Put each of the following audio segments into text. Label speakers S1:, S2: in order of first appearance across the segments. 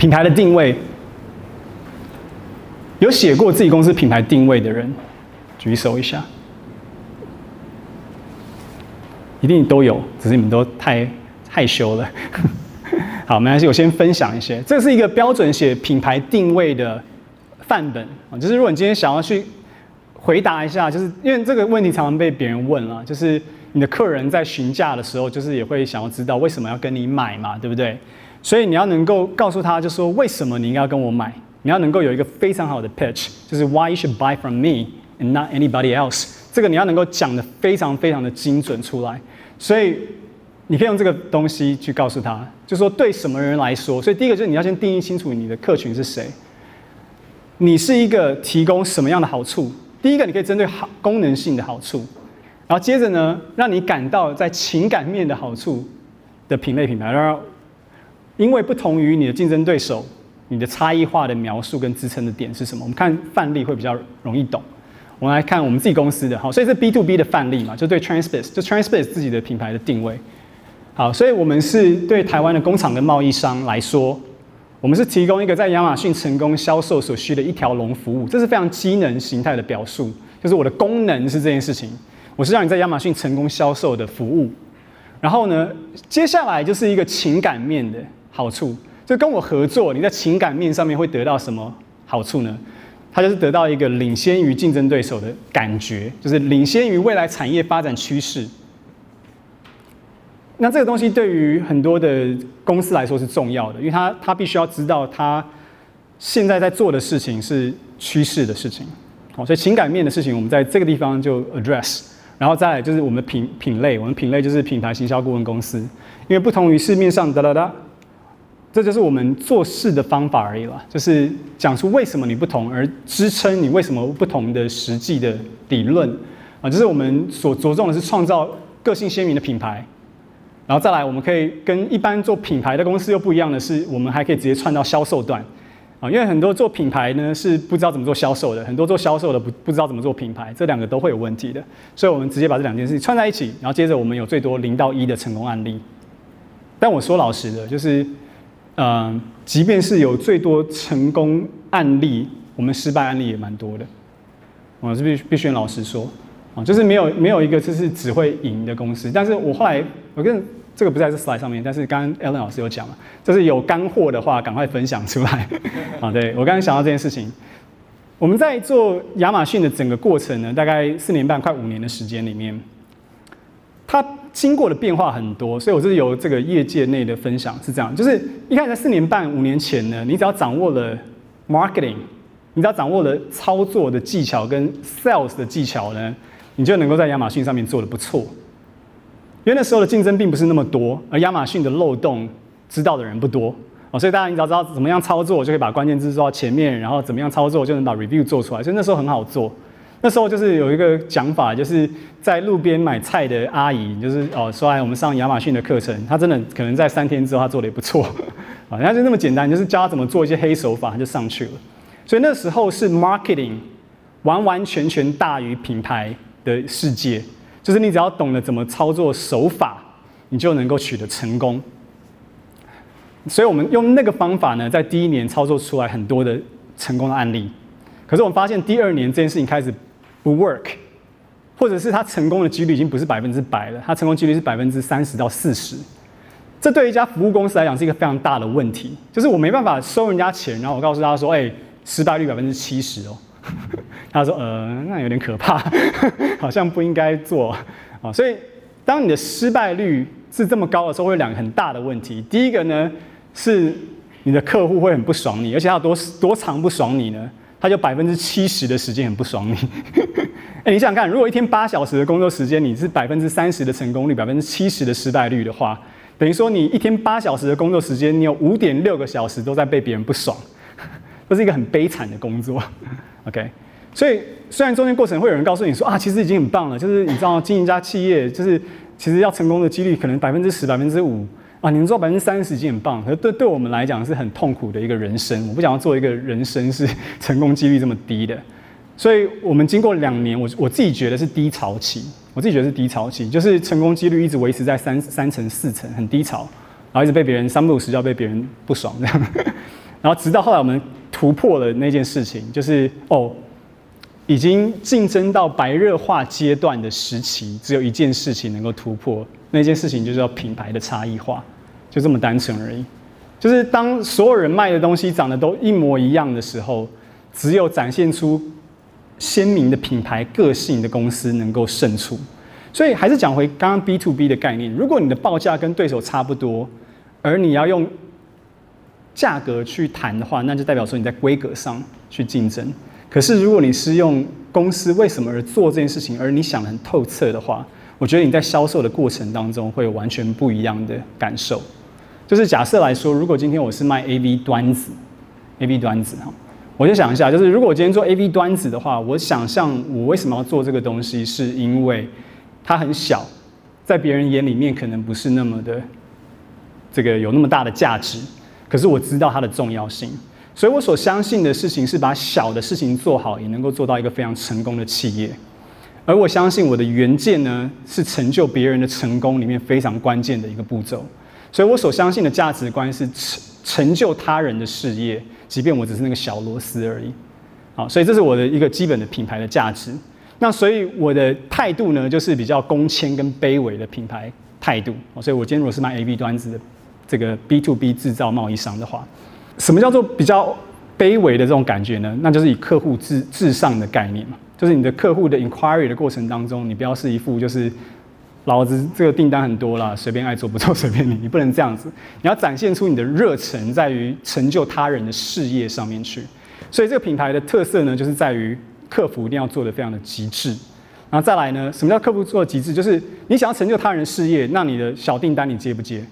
S1: 品牌的定位，有写过自己公司品牌定位的人，举手一下。一定都有，只是你们都太害羞了。好，没关系，我先分享一些。这是一个标准写品牌定位的范本啊，就是如果你今天想要去回答一下，就是因为这个问题常常被别人问了，就是你的客人在询价的时候，就是也会想要知道为什么要跟你买嘛，对不对？所以你要能够告诉他，就说为什么你应该要跟我买，你要能够有一个非常好的 pitch，就是 why you should buy from me and not anybody else。这个你要能够讲得非常非常的精准出来，所以你可以用这个东西去告诉他，就说对什么人来说。所以第一个就是你要先定义清楚你的客群是谁，你是一个提供什么样的好处。第一个你可以针对好功能性的好处，然后接着呢，让你感到在情感面的好处的品类品牌，然后因为不同于你的竞争对手，你的差异化的描述跟支撑的点是什么？我们看范例会比较容易懂。我们来看我们自己公司的，好，所以是 B to B 的范例嘛，就对 Transpace，就 Transpace 自己的品牌的定位。好，所以我们是对台湾的工厂跟贸易商来说，我们是提供一个在亚马逊成功销售所需的一条龙服务，这是非常机能形态的表述，就是我的功能是这件事情，我是让你在亚马逊成功销售的服务。然后呢，接下来就是一个情感面的好处，就跟我合作，你在情感面上面会得到什么好处呢？它就是得到一个领先于竞争对手的感觉，就是领先于未来产业发展趋势。那这个东西对于很多的公司来说是重要的，因为他他必须要知道他现在在做的事情是趋势的事情。好，所以情感面的事情我们在这个地方就 address，然后再来就是我们的品品类，我们品类就是品牌行销顾问公司，因为不同于市面上哒哒哒。这就是我们做事的方法而已了，就是讲出为什么你不同，而支撑你为什么不同的实际的理论啊，就是我们所着重的是创造个性鲜明的品牌，然后再来，我们可以跟一般做品牌的公司又不一样的是，我们还可以直接串到销售段啊，因为很多做品牌呢是不知道怎么做销售的，很多做销售的不不知道怎么做品牌，这两个都会有问题的，所以我们直接把这两件事情串在一起，然后接着我们有最多零到一的成功案例，但我说老实的，就是。嗯，即便是有最多成功案例，我们失败案例也蛮多的。我是必须必须老实说，啊，就是没有没有一个就是只会赢的公司。但是我后来我跟这个不在这 slide 上面，但是刚刚 Alan 老师有讲了，就是有干货的话，赶快分享出来。啊，对，我刚刚想到这件事情，我们在做亚马逊的整个过程呢，大概四年半快五年的时间里面，它。经过的变化很多，所以我这是由这个业界内的分享是这样，就是一开始在四年半、五年前呢，你只要掌握了 marketing，你只要掌握了操作的技巧跟 sales 的技巧呢，你就能够在亚马逊上面做得不错。因为那时候的竞争并不是那么多，而亚马逊的漏洞知道的人不多哦，所以大家你只要知道怎么样操作，就可以把关键字做到前面，然后怎么样操作就能把 review 做出来，所以那时候很好做。那时候就是有一个讲法，就是在路边买菜的阿姨，就是哦说来我们上亚马逊的课程，她真的可能在三天之后她做的也不错，啊，人家就那么简单，就是教她怎么做一些黑手法，她就上去了。所以那时候是 marketing 完完全全大于品牌的世界，就是你只要懂得怎么操作手法，你就能够取得成功。所以我们用那个方法呢，在第一年操作出来很多的成功的案例。可是我们发现第二年这件事情开始。不 work，或者是他成功的几率已经不是百分之百了，他成功几率是百分之三十到四十。这对一家服务公司来讲是一个非常大的问题，就是我没办法收人家钱，然后我告诉他说：“哎，失败率百分之七十哦。”他说：“呃，那有点可怕，好像不应该做啊。”所以，当你的失败率是这么高的时候，会有两个很大的问题。第一个呢，是你的客户会很不爽你，而且他有多多长不爽你呢？他就百分之七十的时间很不爽你，哎，你想想看，如果一天八小时的工作时间，你是百分之三十的成功率，百分之七十的失败率的话，等于说你一天八小时的工作时间，你有五点六个小时都在被别人不爽，这是一个很悲惨的工作。OK，所以虽然中间过程会有人告诉你说啊，其实已经很棒了，就是你知道经营一家企业，就是其实要成功的几率可能百分之十、百分之五。啊，你们做百分之三十已经很棒，可是对对我们来讲是很痛苦的一个人生。我不想要做一个人生是 成功几率这么低的，所以我们经过两年，我我自己觉得是低潮期，我自己觉得是低潮期，就是成功几率一直维持在三三成四成，很低潮，然后一直被别人三不五时就要被别人不爽这样。然后直到后来我们突破了那件事情，就是哦，已经竞争到白热化阶段的时期，只有一件事情能够突破，那件事情就是要品牌的差异化，就这么单纯而已。就是当所有人卖的东西长得都一模一样的时候，只有展现出鲜明的品牌个性的公司能够胜出。所以还是讲回刚刚 B to B 的概念，如果你的报价跟对手差不多，而你要用价格去谈的话，那就代表说你在规格上去竞争。可是如果你是用公司为什么而做这件事情，而你想得很透彻的话，我觉得你在销售的过程当中会有完全不一样的感受。就是假设来说，如果今天我是卖 AV 端子，AV 端子哈，我就想一下，就是如果我今天做 AV 端子的话，我想象我为什么要做这个东西，是因为它很小，在别人眼里面可能不是那么的这个有那么大的价值，可是我知道它的重要性，所以我所相信的事情是把小的事情做好，也能够做到一个非常成功的企业。而我相信我的原件呢，是成就别人的成功里面非常关键的一个步骤。所以我所相信的价值观是成成就他人的事业，即便我只是那个小螺丝而已。好，所以这是我的一个基本的品牌的价值。那所以我的态度呢，就是比较恭谦跟卑微的品牌态度。所以我今天如果是卖 AV 端子的这个 B to B 制造贸易商的话，什么叫做比较卑微的这种感觉呢？那就是以客户至至上的概念嘛，就是你的客户的 inquiry 的过程当中，你不要是一副就是老子这个订单很多啦，随便爱做不做随便你，你不能这样子，你要展现出你的热忱在于成就他人的事业上面去。所以这个品牌的特色呢，就是在于。客服一定要做得非常的极致，然后再来呢，什么叫客服做的极致？就是你想要成就他人事业，那你的小订单你接不接？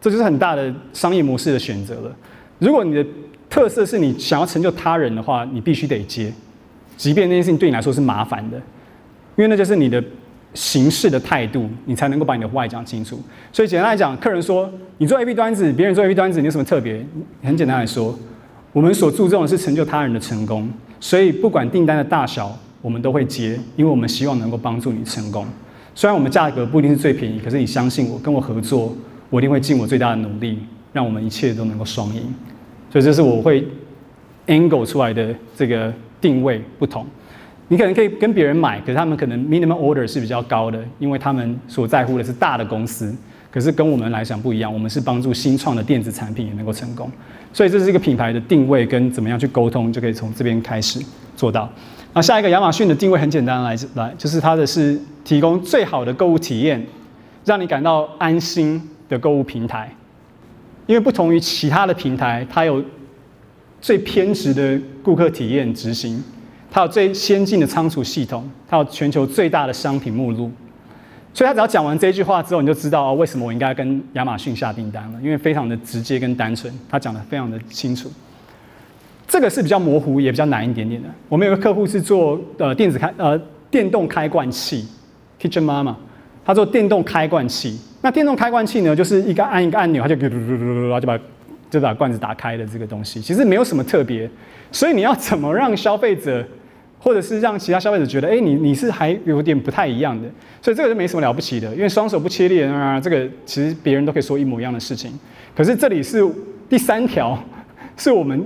S1: 这就是很大的商业模式的选择了。如果你的特色是你想要成就他人的话，你必须得接，即便那件事情对你来说是麻烦的，因为那就是你的行事的态度，你才能够把你的 why 讲清楚。所以简单来讲，客人说你做 AV 端子，别人做 AV 端子，你有什么特别？很简单来说，我们所注重的是成就他人的成功。所以不管订单的大小，我们都会接，因为我们希望能够帮助你成功。虽然我们价格不一定是最便宜，可是你相信我，跟我合作，我一定会尽我最大的努力，让我们一切都能够双赢。所以这是我会 angle 出来的这个定位不同。你可能可以跟别人买，可是他们可能 minimum order 是比较高的，因为他们所在乎的是大的公司。可是跟我们来讲不一样，我们是帮助新创的电子产品也能够成功。所以这是一个品牌的定位跟怎么样去沟通，就可以从这边开始做到。那下一个亚马逊的定位很简单，来来就是它的是提供最好的购物体验，让你感到安心的购物平台。因为不同于其他的平台，它有最偏执的顾客体验执行，它有最先进的仓储系统，它有全球最大的商品目录。所以他只要讲完这句话之后，你就知道哦，为什么我应该跟亚马逊下订单了，因为非常的直接跟单纯，他讲得非常的清楚。这个是比较模糊，也比较难一点点的。我们有个客户是做呃电子开呃电动开罐器，Kitchen Mama，它做电动开罐器。那电动开罐器呢，就是一个按一个按钮，它就嘟嘟嘟嘟嘟，就把就把罐子打开的这个东西，其实没有什么特别。所以你要怎么让消费者？或者是让其他消费者觉得，哎，你你是还有点不太一样的，所以这个就没什么了不起的，因为双手不切裂啊，这个其实别人都可以说一模一样的事情。可是这里是第三条，是我们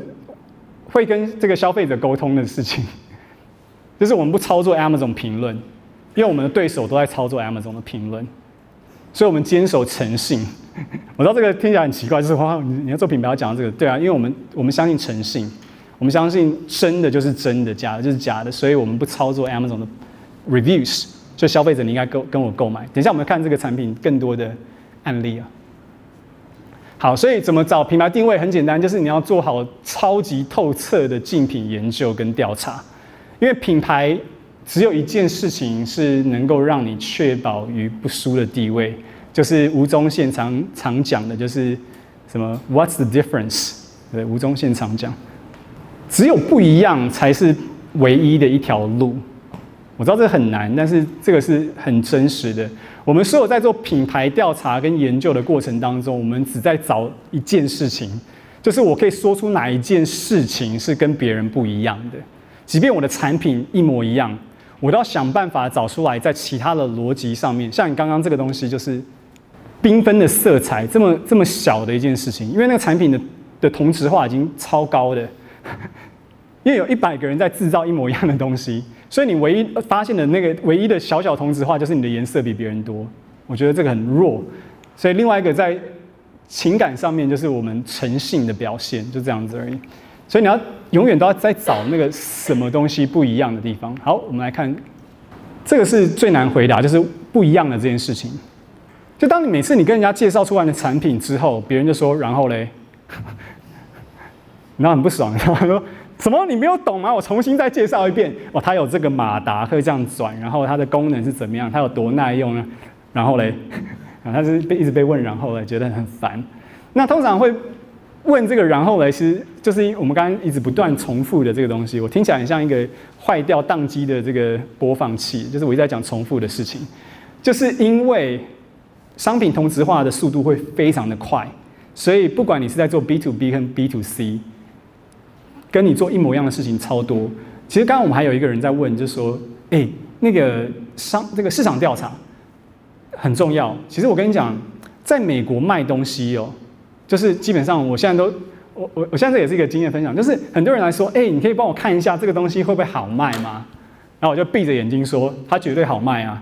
S1: 会跟这个消费者沟通的事情，就是我们不操作 Amazon 评论，因为我们的对手都在操作 Amazon 的评论，所以我们坚守诚信。我知道这个听起来很奇怪，就是哇，你你要做品牌要讲这个，对啊，因为我们我们相信诚信。我们相信真的就是真的，假的就是假的，所以我们不操作 Amazon 的 reviews。所以消费者你应该跟跟我购买。等一下我们看这个产品更多的案例啊。好，所以怎么找品牌定位很简单，就是你要做好超级透彻的竞品研究跟调查。因为品牌只有一件事情是能够让你确保于不输的地位，就是吴宗宪常常讲的，就是什么 What's the difference？对，吴宗宪常讲。只有不一样才是唯一的一条路。我知道这很难，但是这个是很真实的。我们所有在做品牌调查跟研究的过程当中，我们只在找一件事情，就是我可以说出哪一件事情是跟别人不一样的。即便我的产品一模一样，我都要想办法找出来，在其他的逻辑上面，像你刚刚这个东西，就是缤纷的色彩，这么这么小的一件事情，因为那个产品的。的同质化已经超高的，因为有一百个人在制造一模一样的东西，所以你唯一发现的那个唯一的小小同质化就是你的颜色比别人多。我觉得这个很弱，所以另外一个在情感上面就是我们诚信的表现，就这样子而已。所以你要永远都要在找那个什么东西不一样的地方。好，我们来看，这个是最难回答，就是不一样的这件事情。就当你每次你跟人家介绍出来的产品之后，别人就说，然后嘞，然后很不爽，然后他说什么你没有懂吗？我重新再介绍一遍。哦，它有这个马达可以这样转，然后它的功能是怎么样？它有多耐用呢？然后嘞，啊，他是被一直被问，然后嘞，觉得很烦。那通常会问这个然后嘞，其实就是我们刚刚一直不断重复的这个东西。我听起来很像一个坏掉宕机的这个播放器，就是我一直在讲重复的事情，就是因为。商品同质化的速度会非常的快，所以不管你是在做 B to B 跟 B to C，跟你做一模一样的事情超多。其实刚刚我们还有一个人在问，就说，哎，那个商这个市场调查很重要。其实我跟你讲，在美国卖东西哦，就是基本上我现在都我我我现在这也是一个经验分享，就是很多人来说，哎，你可以帮我看一下这个东西会不会好卖吗？然后我就闭着眼睛说，它绝对好卖啊，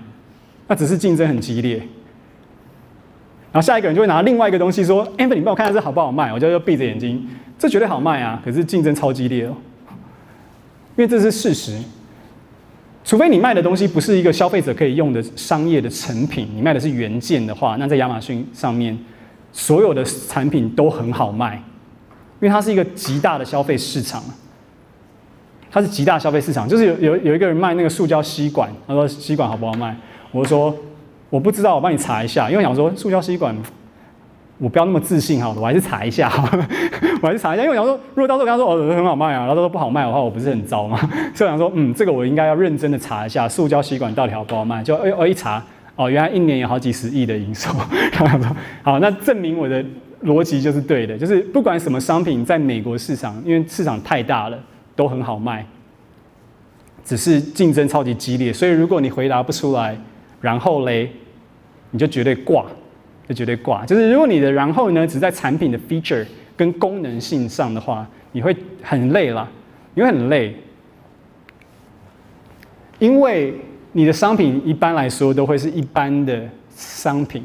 S1: 那只是竞争很激烈。然后下一个人就会拿另外一个东西说：“Anthony，你帮我看下这好不好卖？”我就又闭着眼睛，这绝对好卖啊！可是竞争超激烈哦，因为这是事实。除非你卖的东西不是一个消费者可以用的商业的成品，你卖的是原件的话，那在亚马逊上面所有的产品都很好卖，因为它是一个极大的消费市场。它是极大消费市场，就是有有有一个人卖那个塑胶吸管，他说吸管好不好卖？我说。我不知道，我帮你查一下，因为想说塑胶吸管，我不要那么自信哈，我还是查一下，我还是查一下，因为我想说，如果到时候跟他说哦很好卖啊，然后他说不好卖的话，我不是很糟吗？所以想说，嗯，这个我应该要认真的查一下，塑胶吸管到底好不好卖？就哎我一查，哦，原来一年有好几十亿的营收，然后说好，那证明我的逻辑就是对的，就是不管什么商品在美国市场，因为市场太大了，都很好卖，只是竞争超级激烈，所以如果你回答不出来。然后嘞，你就绝对挂，就绝对挂。就是如果你的然后呢，只在产品的 feature 跟功能性上的话，你会很累啦，你会很累，因为你的商品一般来说都会是一般的商品，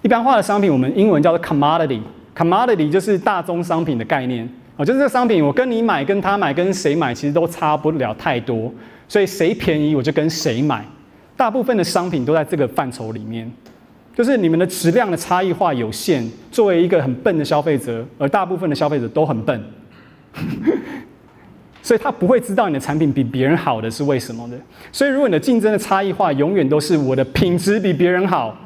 S1: 一般化的商品，我们英文叫做 commodity，commodity 就是大宗商品的概念。哦，就是这个商品我跟你买、跟他买、跟谁买，其实都差不了太多，所以谁便宜我就跟谁买。大部分的商品都在这个范畴里面，就是你们的质量的差异化有限。作为一个很笨的消费者，而大部分的消费者都很笨，所以他不会知道你的产品比别人好的是为什么的。所以，如果你的竞争的差异化永远都是我的品质比别人好，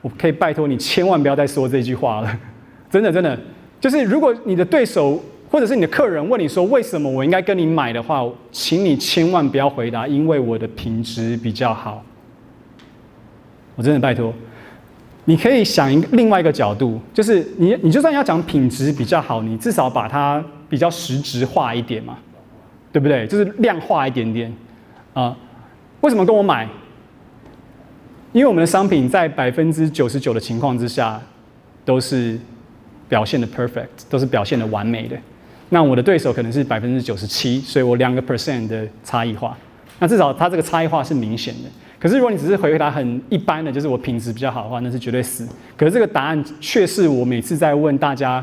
S1: 我可以拜托你千万不要再说这句话了。真的，真的，就是如果你的对手。或者是你的客人问你说，为什么我应该跟你买的话，请你千万不要回答，因为我的品质比较好。我真的拜托，你可以想一个另外一个角度，就是你你就算要讲品质比较好，你至少把它比较实质化一点嘛，对不对？就是量化一点点啊。为什么跟我买？因为我们的商品在百分之九十九的情况之下都是表现的 perfect，都是表现的完美的。那我的对手可能是百分之九十七，所以我两个 percent 的差异化，那至少它这个差异化是明显的。可是如果你只是回答很一般的，就是我品质比较好的话，那是绝对死。可是这个答案却是我每次在问大家，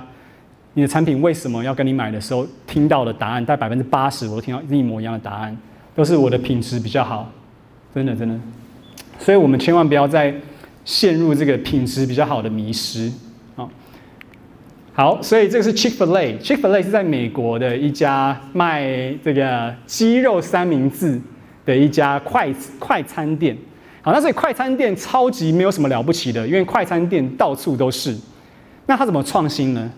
S1: 你的产品为什么要跟你买的时候听到的答案，大概百分之八十我都听到一模一样的答案，都是我的品质比较好，真的真的。所以我们千万不要再陷入这个品质比较好的迷失啊。好，所以这个是 Chick-fil-A。Chick-fil-A 是在美国的一家卖这个鸡肉三明治的一家快快餐店。好，那所以快餐店超级没有什么了不起的，因为快餐店到处都是。那它怎么创新呢？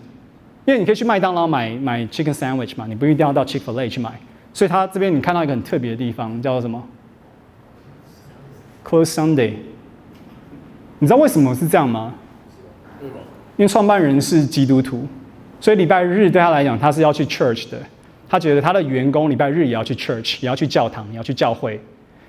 S1: 因为你可以去麦当劳买买 chicken sandwich 嘛，你不一定要到 Chick-fil-A 去买。所以它这边你看到一个很特别的地方，叫做什么？Close Sunday。你知道为什么是这样吗？因为创办人是基督徒，所以礼拜日对他来讲，他是要去 church 的。他觉得他的员工礼拜日也要去 church，也要去教堂，也要去教会。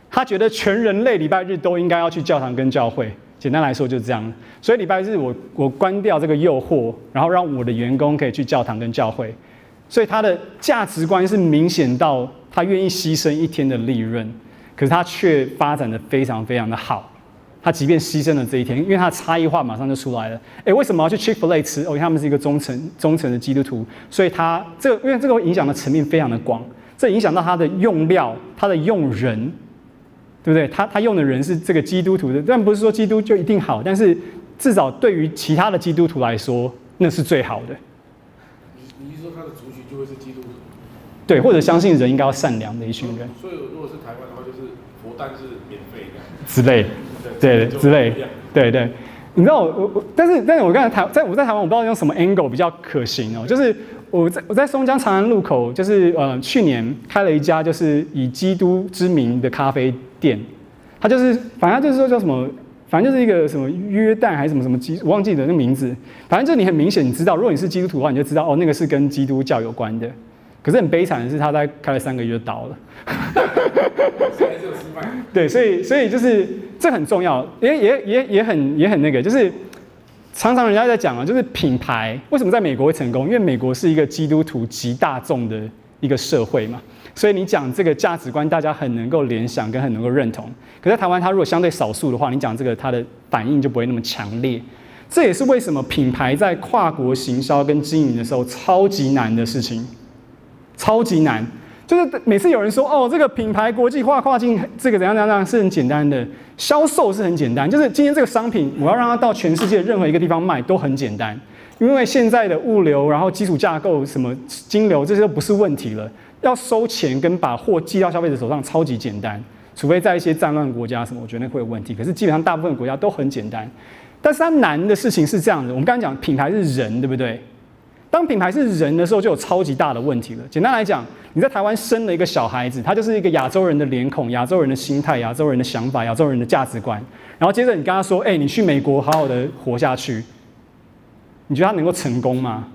S1: 他觉得全人类礼拜日都应该要去教堂跟教会。简单来说就是这样。所以礼拜日我我关掉这个诱惑，然后让我的员工可以去教堂跟教会。所以他的价值观是明显到他愿意牺牲一天的利润，可是他却发展的非常非常的好。他即便牺牲了这一天，因为他的差异化马上就出来了。诶，为什么要去 Chick-fil-A 吃？哦，因为他们是一个忠诚忠诚的基督徒，所以他这个因为这个影响的层面非常的广，这影响到他的用料，他的用人，对不对？他他用的人是这个基督徒的，但不是说基督就一定好，但是至少对于其他的基督徒来说，那是最好的。
S2: 你你是说他的族群就会是基督徒？
S1: 对，或者相信人应该要善良的一群人。
S2: 所以如果是台湾的话，就是佛诞是免费的
S1: 之类。对，之类，对对，你知道我我我，但是但是我刚才台在我在台湾，我不知道用什么 angle 比较可行哦。就是我在我在松江长安路口，就是呃去年开了一家就是以基督之名的咖啡店，它就是反正就是说叫什么，反正就是一个什么约旦还是什么什么基，我忘记了那名字。反正就你很明显你知道，如果你是基督徒的话，你就知道哦，那个是跟基督教有关的。可是很悲惨的是，他在开了三个月就倒了。对，所以所以就是这很重要，也也也也很也很那个，就是常常人家在讲啊，就是品牌为什么在美国会成功？因为美国是一个基督徒极大众的一个社会嘛，所以你讲这个价值观，大家很能够联想跟很能够认同。可在台湾，它如果相对少数的话，你讲这个它的反应就不会那么强烈。这也是为什么品牌在跨国行销跟经营的时候超级难的事情，超级难。就是每次有人说哦，这个品牌国际化跨境，这个怎样怎样是很简单的，销售是很简单。就是今天这个商品，我要让它到全世界任何一个地方卖都很简单，因为现在的物流，然后基础架构什么金流这些都不是问题了。要收钱跟把货寄到消费者手上超级简单，除非在一些战乱国家什么，我觉得那会有问题。可是基本上大部分国家都很简单。但是它难的事情是这样的，我们刚才讲品牌是人，对不对？当品牌是人的时候，就有超级大的问题了。简单来讲，你在台湾生了一个小孩子，他就是一个亚洲人的脸孔、亚洲人的心态、亚洲人的想法、亚洲人的价值观。然后接着你跟他说：“哎，你去美国好好的活下去。”你觉得他能够成功吗？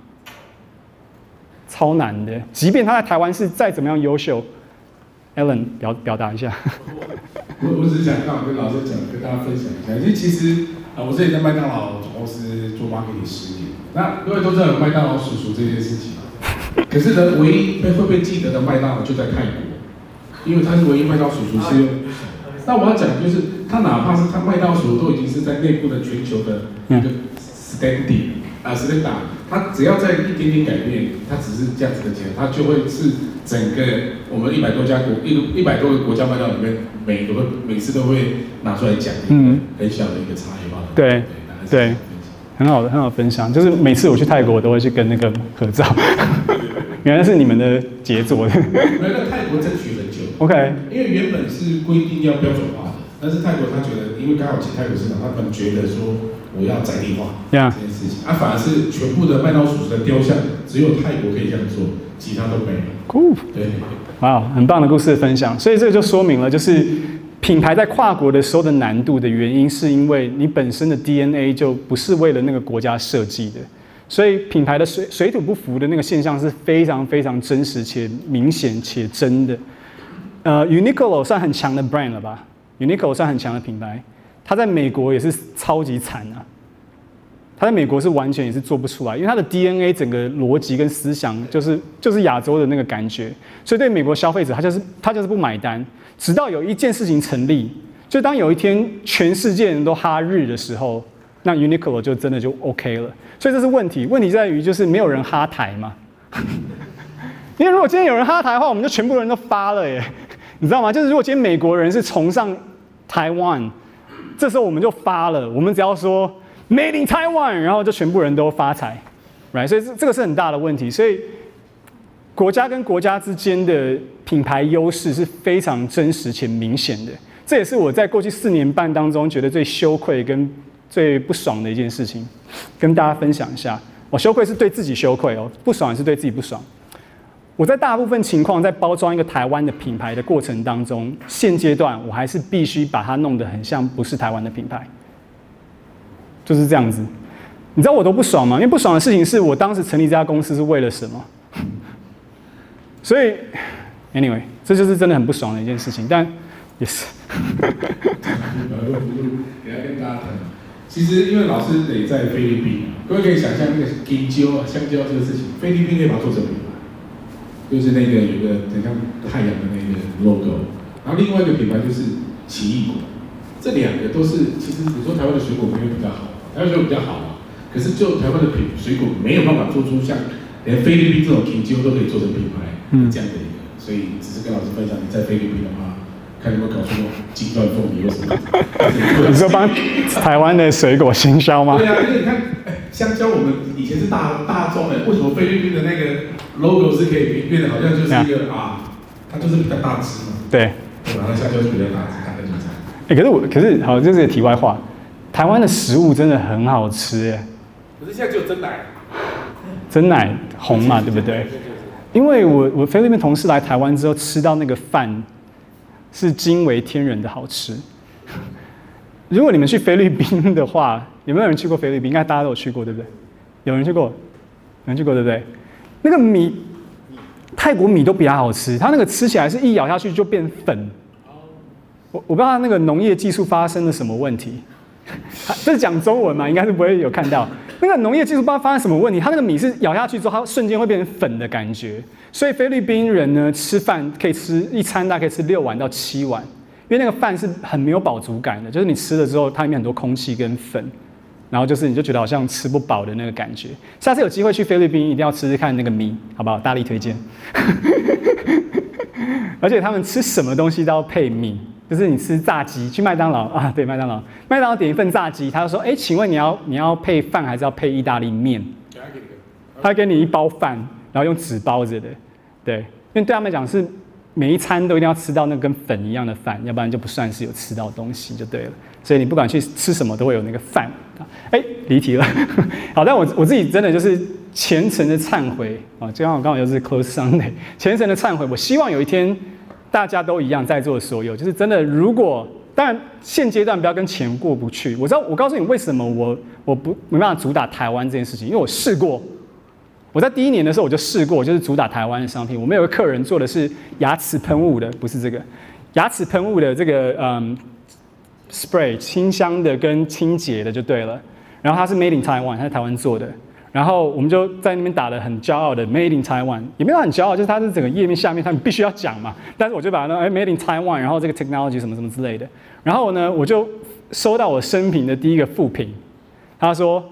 S1: 超难的。即便他在台湾是再怎么样优秀，Alan 表表达一下。
S3: 我我只是想刚好跟老师讲，跟大家分享一下。因为其实啊，我之前在麦当劳总公司做 marketing 十年。那各位都知道有麦当劳叔叔这件事情，可是呢，唯一被会被记得的麦当劳就在泰国，因为他是唯一麦当劳叔叔是用。那我要讲的就是，他哪怕是他麦当劳叔叔都已经是在内部的全球的一个 standing 啊 standard，他只要在一点点改变，他只是这样子的钱，他就会是整个我们一百多家国一一百多个国家麦当里面，每个每次都会拿出来讲嗯很小的一个差异化的。
S1: 对对。很好的，很好分享。就是每次我去泰国，我都会去跟那个合照。原来是你们的杰作的。
S3: 来到泰国争取很久。
S1: OK。因为
S3: 原本是规定要标准化的，但是泰国他觉得，因为刚好去泰国市场，他们觉得说我要在地化这件事情。啊，反而是全部的麦当劳叔叔的雕像，只有泰国可以这样做，其他都没有。
S1: Cool。
S3: 对。
S1: 哇，很棒的故事的分享。所以这个就说明了，就是。品牌在跨国的时候的难度的原因，是因为你本身的 DNA 就不是为了那个国家设计的，所以品牌的水水土不服的那个现象是非常非常真实且明显且真的。呃，Uniqlo 算很强的 brand 了吧？Uniqlo 算很强的品牌，他在美国也是超级惨啊。他在美国是完全也是做不出来，因为他的 DNA 整个逻辑跟思想就是就是亚洲的那个感觉，所以对美国消费者他就是他就是不买单。直到有一件事情成立，就当有一天全世界人都哈日的时候，那 Uniqlo 就真的就 OK 了。所以这是问题，问题在于就是没有人哈台嘛。因为如果今天有人哈台的话，我们就全部人都发了耶，你知道吗？就是如果今天美国人是崇尚台湾，这时候我们就发了，我们只要说 Made in Taiwan，然后就全部人都发财，right？所以这这个是很大的问题，所以。国家跟国家之间的品牌优势是非常真实且明显的，这也是我在过去四年半当中觉得最羞愧跟最不爽的一件事情，跟大家分享一下。我羞愧是对自己羞愧哦，不爽是对自己不爽。我在大部分情况在包装一个台湾的品牌的过程当中，现阶段我还是必须把它弄得很像不是台湾的品牌，就是这样子。你知道我都不爽吗？因为不爽的事情是我当时成立这家公司是为了什么？所以，anyway，这就是真的很不爽的一件事情，但也是。
S3: 给他跟大家谈。其实因为老师得在菲律宾，各位可以想象那个香蕉啊、香蕉这个事情，菲律宾可以把它做成，就是那个有一个很像太阳的那个 logo。然后另外一个品牌就是奇异果，这两个都是其实你说台湾的水果没有比较好，台湾水果比较好啊，可是就台湾的品水果没有办法做出像连菲律宾这种几乎都可以做成品牌这样的一个，所以只是跟老师分享，你在菲律宾的话。看有没有搞出金钻凤梨或什么？
S1: 你说帮台湾的水果行销吗？
S3: 对啊，因为你看，香蕉我们以前是大大众的，为什么菲律宾的那个 logo 是可以变得好像就是一个啊？它就是比较大只嘛。
S1: 对。
S3: 对吧？那香蕉是比较大只，大概就这样。
S1: 哎，可是我，可是好，这是个题外话。台湾的食物真的很好吃哎。
S2: 可是现在只有真奶。
S1: 真奶红嘛，对不对？因为我我菲律宾同事来台湾之后吃到那个饭。是惊为天人的好吃。如果你们去菲律宾的话，有没有人去过菲律宾？应该大家都有去过，对不对？有人去过，有人去过，对不对？那个米，泰国米都比较好吃。它那个吃起来是一咬下去就变粉。我我不知道它那个农业技术发生了什么问题。这是讲中文嘛？应该是不会有看到。那个农业技术不知道发生什么问题，它那个米是咬下去之后，它瞬间会变成粉的感觉。所以菲律宾人呢，吃饭可以吃一餐，大概吃六碗到七碗，因为那个饭是很没有饱足感的，就是你吃了之后，它里面很多空气跟粉，然后就是你就觉得好像吃不饱的那个感觉。下次有机会去菲律宾，一定要吃吃看那个米，好不好？大力推荐。而且他们吃什么东西都要配米，就是你吃炸鸡，去麦当劳啊，对，麦当劳，麦当劳点一份炸鸡，他就说，哎，请问你要你要配饭还是要配意大利面？他给你一包饭。然后用纸包着的，对，因为对他们来讲是每一餐都一定要吃到那跟粉一样的饭，要不然就不算是有吃到东西就对了。所以你不管去吃什么，都会有那个饭。哎，离题了。好，但我我自己真的就是虔诚的忏悔啊，就刚好刚好又是 close Sunday，虔诚的忏悔。我希望有一天大家都一样，在座的所有，就是真的，如果当然现阶段不要跟钱过不去。我知道，我告诉你为什么我我不没办法主打台湾这件事情，因为我试过。我在第一年的时候我就试过，就是主打台湾的商品。我们有个客人做的是牙齿喷雾的，不是这个牙齿喷雾的这个嗯 spray 清香的跟清洁的就对了。然后它是 made in Taiwan，它是台湾做的。然后我们就在那边打得很骄傲的 made in Taiwan，也没有很骄傲，就是它是整个页面下面他们必须要讲嘛。但是我就把它哎 made in Taiwan，然后这个 technology 什么什么之类的。然后呢，我就收到我生平的第一个负评，他说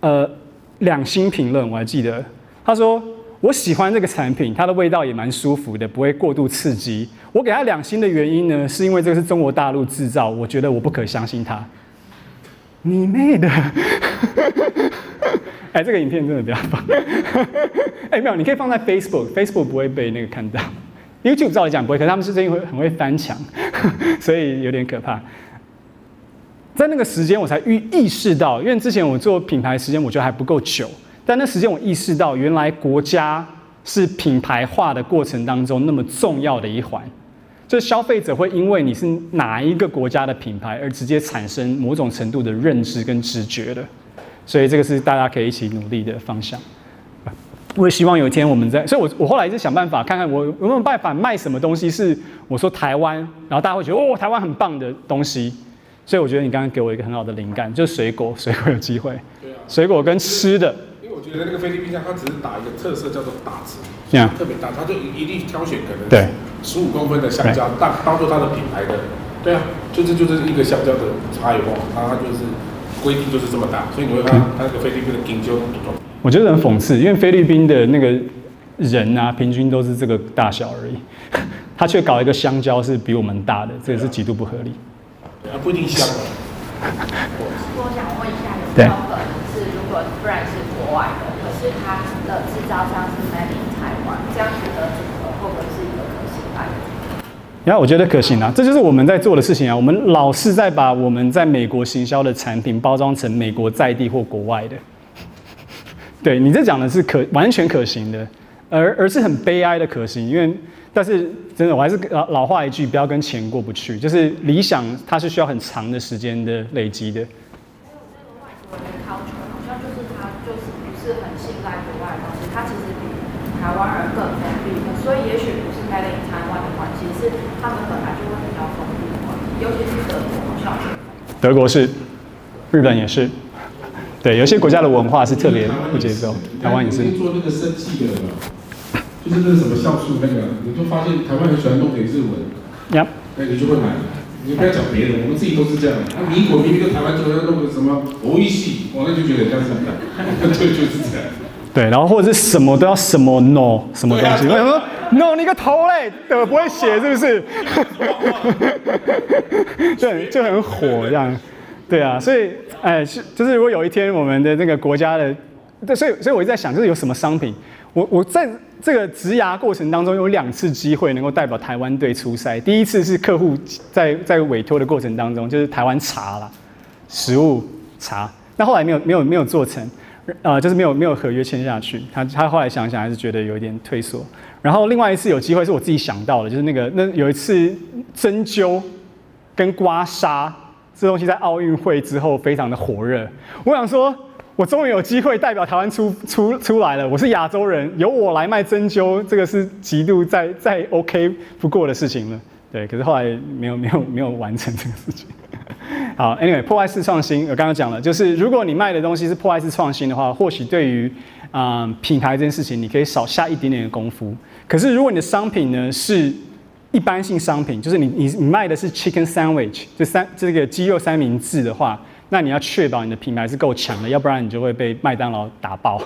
S1: 呃。两星评论，我还记得，他说我喜欢这个产品，它的味道也蛮舒服的，不会过度刺激。我给他两星的原因呢，是因为这个是中国大陆制造，我觉得我不可相信它。你妹的！哎，这个影片真的不要放。哎，没有，你可以放在 Facebook，Facebook 不会被那个看到。YouTube 照理讲不会，可是他们是最近会很会翻墙，所以有点可怕。在那个时间，我才意意识到，因为之前我做品牌时间，我觉得还不够久。但那时间，我意识到，原来国家是品牌化的过程当中那么重要的一环。就是消费者会因为你是哪一个国家的品牌，而直接产生某种程度的认知跟直觉的。所以这个是大家可以一起努力的方向。我也希望有一天我们在，所以我我后来一直想办法，看看我有没有办法卖什么东西是我说台湾，然后大家会觉得哦，台湾很棒的东西。所以我觉得你刚刚给我一个很好的灵感，就是水果，水果有机会。水果跟吃的。
S2: 觉得那个菲律宾虾，它只是打一个特色叫做大字，
S1: 这样
S2: 特别大，它就一定挑选可能对十五公分的香蕉，当当做它的品牌的。对啊，就是就是一个香蕉的差异化，它它就是规定就是这么大，所以你会看它那个菲律宾的金蕉多重。
S1: 我觉得很讽刺，因为菲律宾的那个人啊，平均都是这个大小而已，他却搞一个香蕉是比我们大的，这也是极度不合理。
S2: 啊，不一定香。
S4: 我想问一下，有没有可能是，如果 brand 是国外的，可是它的制造商是 made in Taiwan，这样子的组合会不会是一个可行案？
S1: 然后我觉得可行啊，这就是我们在做的事情啊。我们老是在把我们在美国行销的产品包装成美国在地或国外的。对，你这讲的是可完全可行的，而而是很悲哀的可行，因为。但是真的，我还是老老话一句，不要跟钱过不去。就是理想，它是需要很长的时间的累积的。
S4: 还有这个外国人的 culture，好像就是他就是不是很信赖国外的东西，他其实比台湾人更封闭的。所以也许不是 made in 台湾的关系，是他们本来就会比较封闭的关系，尤其是德国，好像。
S1: 德国是。日本也是。对，有些国家的文化是特别不接受。台湾也是。
S3: 做那个生气的，就是那个什么酵素那个，你就发现台湾很喜欢弄点日文。
S1: 呀。
S3: 那你就会买。你不要讲别人，我们自己都是这样。那民国明明跟台湾就要弄个什么欧一系，我那就觉得这样子的，就就是这样。
S1: 对，然后或者是什么都要什么 no 什么东西，为什么 no 你个头嘞？对，不会写是不是？对，就很火这样。对啊，所以哎，是就是如果有一天我们的那个国家的，对，所以所以我一直在想，就是有什么商品，我我在这个职涯过程当中有两次机会能够代表台湾队出赛。第一次是客户在在委托的过程当中，就是台湾茶啦，食物茶，那后来没有没有没有做成，呃，就是没有没有合约签下去。他他后来想想还是觉得有一点退缩。然后另外一次有机会是我自己想到的，就是那个那有一次针灸跟刮痧。这东西在奥运会之后非常的火热，我想说，我终于有机会代表台湾出出出来了。我是亚洲人，由我来卖针灸，这个是极度再再 OK 不过的事情了。对，可是后来没有没有没有完成这个事情。好，Anyway，破坏式创新，我刚刚讲了，就是如果你卖的东西是破坏式创新的话，或许对于啊、品牌这件事情，你可以少下一点点的功夫。可是如果你的商品呢是一般性商品就是你你你卖的是 chicken sandwich，就三这个鸡肉三明治的话，那你要确保你的品牌是够强的，要不然你就会被麦当劳打爆。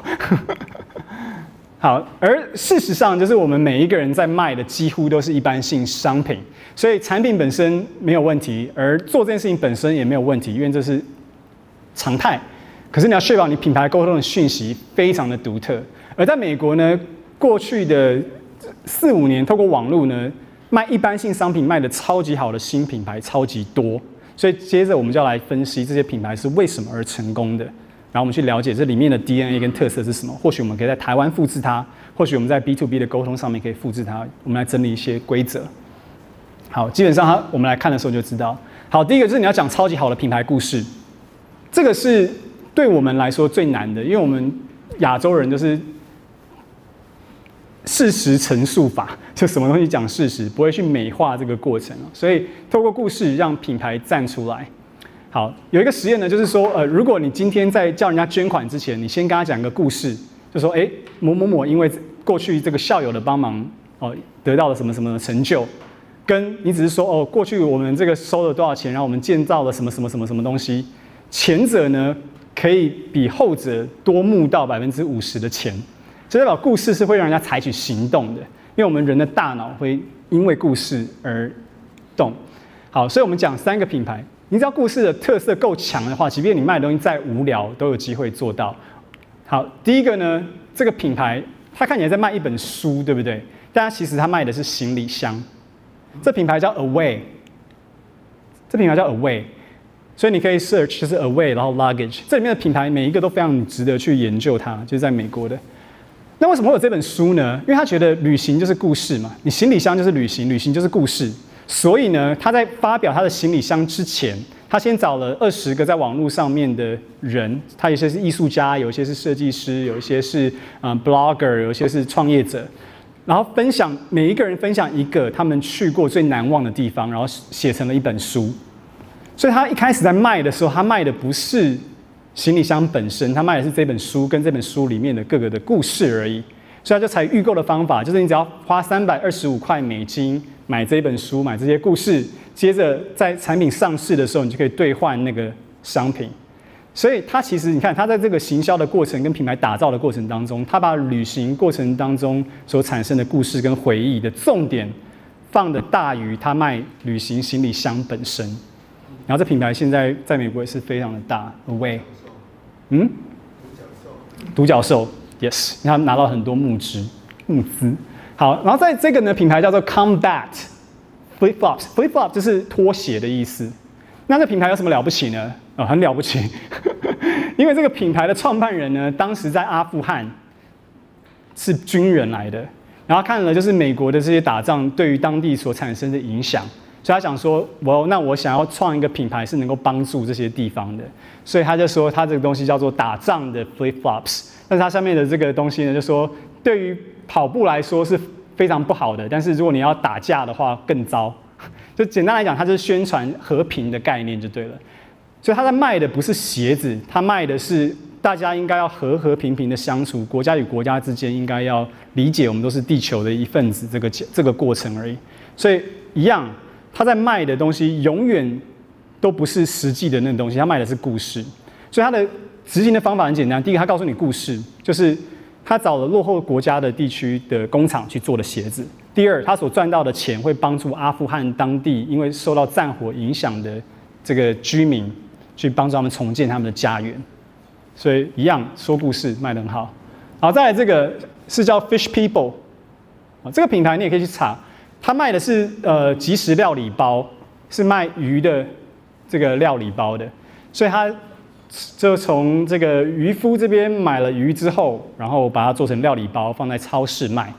S1: 好，而事实上就是我们每一个人在卖的几乎都是一般性商品，所以产品本身没有问题，而做这件事情本身也没有问题，因为这是常态。可是你要确保你品牌沟通的讯息非常的独特。而在美国呢，过去的四五年透过网络呢。卖一般性商品卖的超级好的新品牌超级多，所以接着我们就要来分析这些品牌是为什么而成功的，然后我们去了解这里面的 DNA 跟特色是什么。或许我们可以在台湾复制它，或许我们在 B to B 的沟通上面可以复制它。我们来整理一些规则。好，基本上它我们来看的时候就知道。好，第一个就是你要讲超级好的品牌故事，这个是对我们来说最难的，因为我们亚洲人就是。事实陈述法，就什么东西讲事实，不会去美化这个过程。所以透过故事让品牌站出来。好，有一个实验呢，就是说，呃，如果你今天在叫人家捐款之前，你先跟他讲个故事，就说，诶，某某某因为过去这个校友的帮忙，哦，得到了什么什么的成就，跟你只是说，哦，过去我们这个收了多少钱，然后我们建造了什么什么什么什么东西，前者呢可以比后者多募到百分之五十的钱。所以代表故事是会让人家采取行动的，因为我们人的大脑会因为故事而动。好，所以我们讲三个品牌，你知道故事的特色够强的话，即便你卖的东西再无聊，都有机会做到。好，第一个呢，这个品牌它看起来在卖一本书，对不对？但它其实它卖的是行李箱。这品牌叫 Away，这品牌叫 Away，所以你可以 search 就是 Away，然后 luggage，这里面的品牌每一个都非常值得去研究它，就是在美国的。那为什么会有这本书呢？因为他觉得旅行就是故事嘛，你行李箱就是旅行，旅行就是故事。所以呢，他在发表他的行李箱之前，他先找了二十个在网络上面的人，他有些是艺术家，有些是设计师，有一些是嗯 blogger，有一些是创业者，然后分享每一个人分享一个他们去过最难忘的地方，然后写成了一本书。所以他一开始在卖的时候，他卖的不是。行李箱本身，他卖的是这本书跟这本书里面的各个的故事而已，所以他就采预购的方法，就是你只要花三百二十五块美金买这本书，买这些故事，接着在产品上市的时候，你就可以兑换那个商品。所以他其实你看，他在这个行销的过程跟品牌打造的过程当中，他把旅行过程当中所产生的故事跟回忆的重点放得大于他卖旅行行李箱本身。然后这品牌现在在美国也是非常的大，Away。嗯，独角兽，yes，他拿到很多募资，募资。好，然后在这个呢，品牌叫做 Combat Flip Flops，Flip Flop 就是拖鞋的意思。那这品牌有什么了不起呢？哦，很了不起，因为这个品牌的创办人呢，当时在阿富汗是军人来的，然后看了就是美国的这些打仗对于当地所产生的影响。所以他想说，我那我想要创一个品牌是能够帮助这些地方的，所以他就说他这个东西叫做打仗的 flip flops。但是它下面的这个东西呢，就说对于跑步来说是非常不好的，但是如果你要打架的话更糟。就简单来讲，它就是宣传和平的概念就对了。所以他在卖的不是鞋子，他卖的是大家应该要和和平平的相处，国家与国家之间应该要理解，我们都是地球的一份子，这个这个过程而已。所以一样，他在卖的东西永远都不是实际的那种东西，他卖的是故事。所以他的执行的方法很简单，第一个他告诉你故事，就是他找了落后国家的地区的工厂去做的鞋子。第二，他所赚到的钱会帮助阿富汗当地因为受到战火影响的这个居民，去帮助他们重建他们的家园。所以一样说故事卖得很好。好，再来这个是叫 Fish People，啊，这个品牌你也可以去查，他卖的是呃即食料理包，是卖鱼的这个料理包的。所以他就从这个渔夫这边买了鱼之后，然后把它做成料理包，放在超市卖。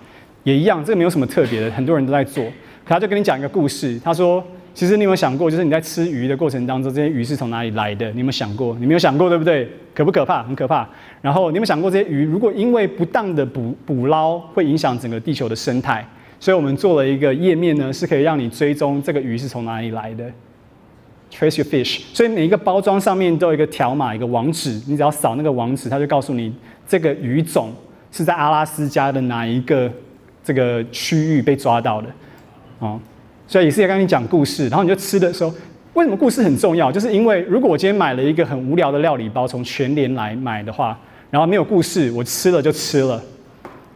S1: 也一样，这个没有什么特别的，很多人都在做。可他就跟你讲一个故事，他说：“其实你有没有想过，就是你在吃鱼的过程当中，这些鱼是从哪里来的？你有没有想过？你没有想过，对不对？可不可怕？很可怕。然后你有没有想过，这些鱼如果因为不当的捕捕捞，会影响整个地球的生态？所以我们做了一个页面呢，是可以让你追踪这个鱼是从哪里来的，Trace your fish。所以每一个包装上面都有一个条码，一个网址，你只要扫那个网址，它就告诉你这个鱼种是在阿拉斯加的哪一个。”这个区域被抓到的，哦，所以也是要跟你讲故事，然后你就吃的时候，为什么故事很重要？就是因为如果我今天买了一个很无聊的料理包，从全联来买的话，然后没有故事，我吃了就吃了。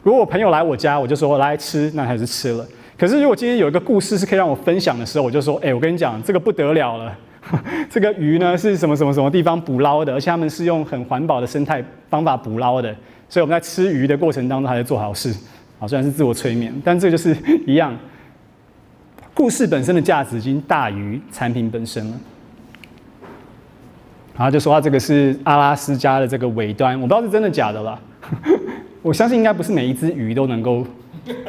S1: 如果我朋友来我家，我就说来吃，那还是吃了。可是如果今天有一个故事是可以让我分享的时候，我就说，哎，我跟你讲，这个不得了了，这个鱼呢是什么什么什么地方捕捞的，而且他们是用很环保的生态方法捕捞的，所以我们在吃鱼的过程当中还在做好事。好，虽然是自我催眠，但这就是一样。故事本身的价值已经大于产品本身了。然后就说到这个是阿拉斯加的这个尾端，我不知道是真的假的啦。我相信应该不是每一只鱼都能够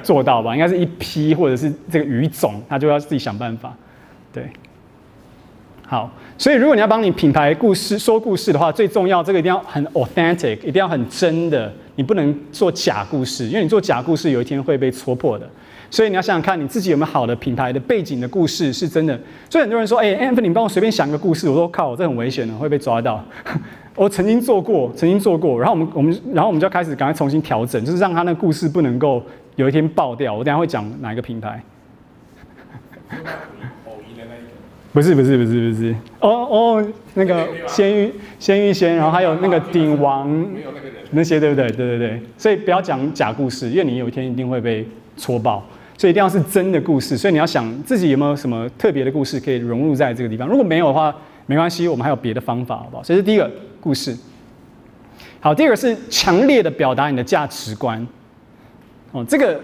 S1: 做到吧？应该是一批或者是这个鱼种，它就要自己想办法。对。好，所以如果你要帮你品牌故事说故事的话，最重要这个一定要很 authentic，一定要很真的，你不能做假故事，因为你做假故事有一天会被戳破的。所以你要想想看你自己有没有好的品牌的背景的故事是真的。所以很多人说，哎，Anthony，你帮我随便想一个故事，我说靠，这很危险的，会被抓到。我曾经做过，曾经做过，然后我们我们然后我们就开始赶快重新调整，就是让他那故事不能够有一天爆掉。我等下会讲哪一个品牌。不是不是不是不是哦哦，那个鲜芋仙芋仙，然后还有那个鼎王，那些对不对？对对对，所以不要讲假故事，因为你有一天一定会被戳爆，所以一定要是真的故事。所以你要想自己有没有什么特别的故事可以融入在这个地方。如果没有的话，没关系，我们还有别的方法，好不好？所以是第一个故事。好，第二个是强烈的表达你的价值观。哦，这个。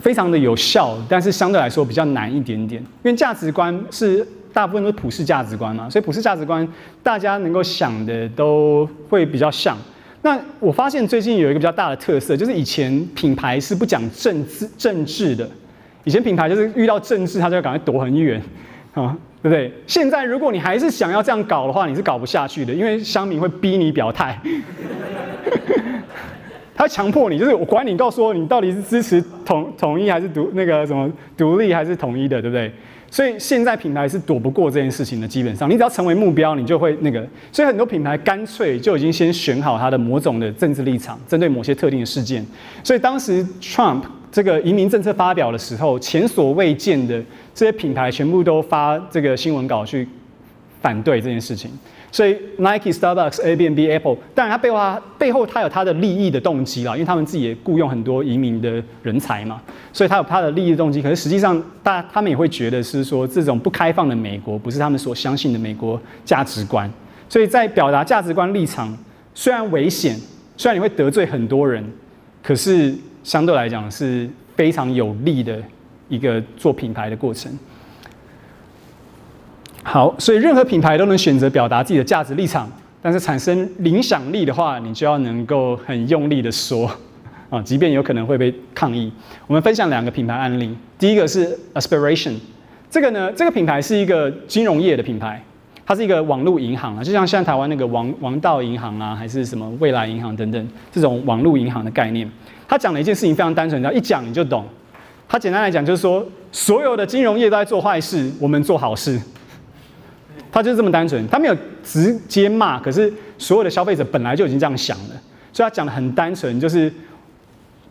S1: 非常的有效，但是相对来说比较难一点点，因为价值观是大部分都是普世价值观嘛，所以普世价值观大家能够想的都会比较像。那我发现最近有一个比较大的特色，就是以前品牌是不讲政治政治的，以前品牌就是遇到政治，他就赶快躲很远，啊，对不对？现在如果你还是想要这样搞的话，你是搞不下去的，因为乡民会逼你表态。他强迫你，就是我管你，告诉我你到底是支持统统一还是独那个什么独立还是统一的，对不对？所以现在品牌是躲不过这件事情的。基本上，你只要成为目标，你就会那个。所以很多品牌干脆就已经先选好它的某种的政治立场，针对某些特定的事件。所以当时 Trump 这个移民政策发表的时候，前所未见的这些品牌全部都发这个新闻稿去反对这件事情。所以 Nike、Starbucks、Airbnb、Apple，当然它背后它背后它有它的利益的动机啦，因为他们自己也雇佣很多移民的人才嘛，所以它有它的利益的动机。可是实际上，大他们也会觉得是说，这种不开放的美国不是他们所相信的美国价值观。所以在表达价值观立场，虽然危险，虽然你会得罪很多人，可是相对来讲是非常有利的一个做品牌的过程。好，所以任何品牌都能选择表达自己的价值立场，但是产生影响力的话，你就要能够很用力的说，啊，即便有可能会被抗议。我们分享两个品牌案例，第一个是 Aspiration，这个呢，这个品牌是一个金融业的品牌，它是一个网络银行啊，就像现在台湾那个王王道银行啊，还是什么未来银行等等这种网络银行的概念。他讲了一件事情非常单纯，只要一讲你就懂。他简单来讲就是说，所有的金融业都在做坏事，我们做好事。他就是这么单纯，他没有直接骂，可是所有的消费者本来就已经这样想了，所以他讲的很单纯，就是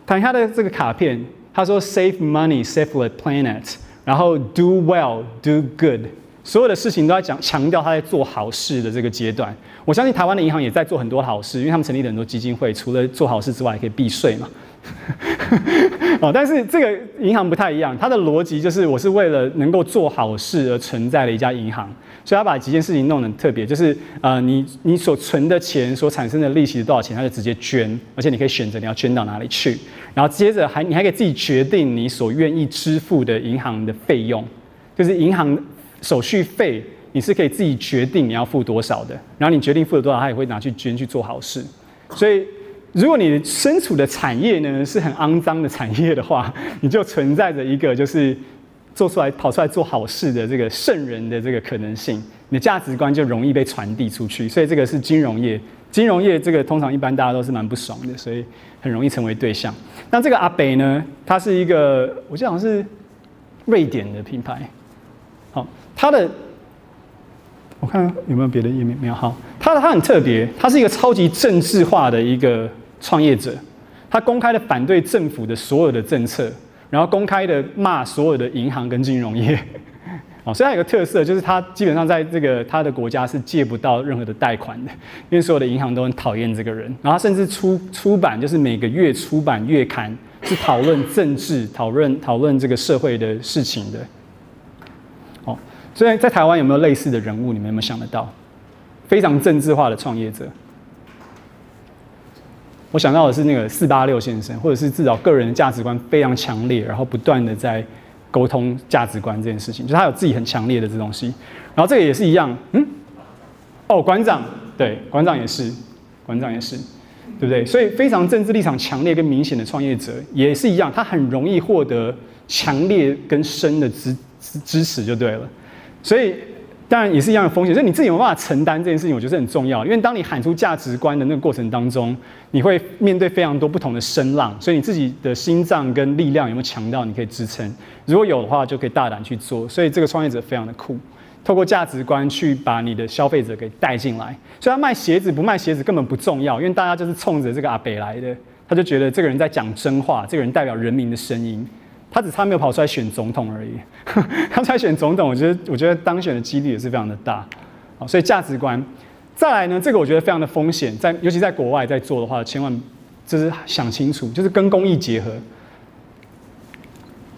S1: 谈他的这个卡片，他说 save money, save the planet，然后 do well, do good，所有的事情都在讲强调他在做好事的这个阶段。我相信台湾的银行也在做很多好事，因为他们成立了很多基金会，除了做好事之外，还可以避税嘛。哦，但是这个银行不太一样，它的逻辑就是我是为了能够做好事而存在的一家银行，所以他把几件事情弄得很特别，就是呃，你你所存的钱所产生的利息是多少钱，他就直接捐，而且你可以选择你要捐到哪里去，然后接着还你还可以自己决定你所愿意支付的银行的费用，就是银行手续费，你是可以自己决定你要付多少的，然后你决定付了多少，他也会拿去捐去做好事，所以。如果你身处的产业呢是很肮脏的产业的话，你就存在着一个就是做出来跑出来做好事的这个圣人的这个可能性，你的价值观就容易被传递出去。所以这个是金融业，金融业这个通常一般大家都是蛮不爽的，所以很容易成为对象。那这个阿北呢，他是一个我记得好像是瑞典的品牌，好，他的。我看有没有别的页面？没有。好，他他很特别，他是一个超级政治化的一个创业者，他公开的反对政府的所有的政策，然后公开的骂所有的银行跟金融业。哦，所以他有个特色，就是他基本上在这个他的国家是借不到任何的贷款的，因为所有的银行都很讨厌这个人。然后甚至出出版，就是每个月出版月刊，是讨论政治、讨论讨论这个社会的事情的。哦所以在台湾有没有类似的人物？你们有没有想得到？非常政治化的创业者，我想到的是那个四八六先生，或者是至少个人的价值观非常强烈，然后不断的在沟通价值观这件事情，就是他有自己很强烈的这东西。然后这个也是一样，嗯，哦，馆长，对，馆长也是，馆长也是，对不对？所以非常政治立场强烈跟明显的创业者也是一样，他很容易获得强烈跟深的支支支持，就对了。所以，当然也是一样的风险。所以你自己有没有办法承担这件事情，我觉得是很重要。因为当你喊出价值观的那个过程当中，你会面对非常多不同的声浪。所以你自己的心脏跟力量有没有强到你可以支撑？如果有的话，就可以大胆去做。所以这个创业者非常的酷，透过价值观去把你的消费者给带进来。所以他卖鞋子不卖鞋子根本不重要，因为大家就是冲着这个阿北来的。他就觉得这个人在讲真话，这个人代表人民的声音。他只差没有跑出来选总统而已。他出来选总统，我觉得我觉得当选的几率也是非常的大。好，所以价值观。再来呢，这个我觉得非常的风险，在尤其在国外在做的话，千万就是想清楚，就是跟公益结合。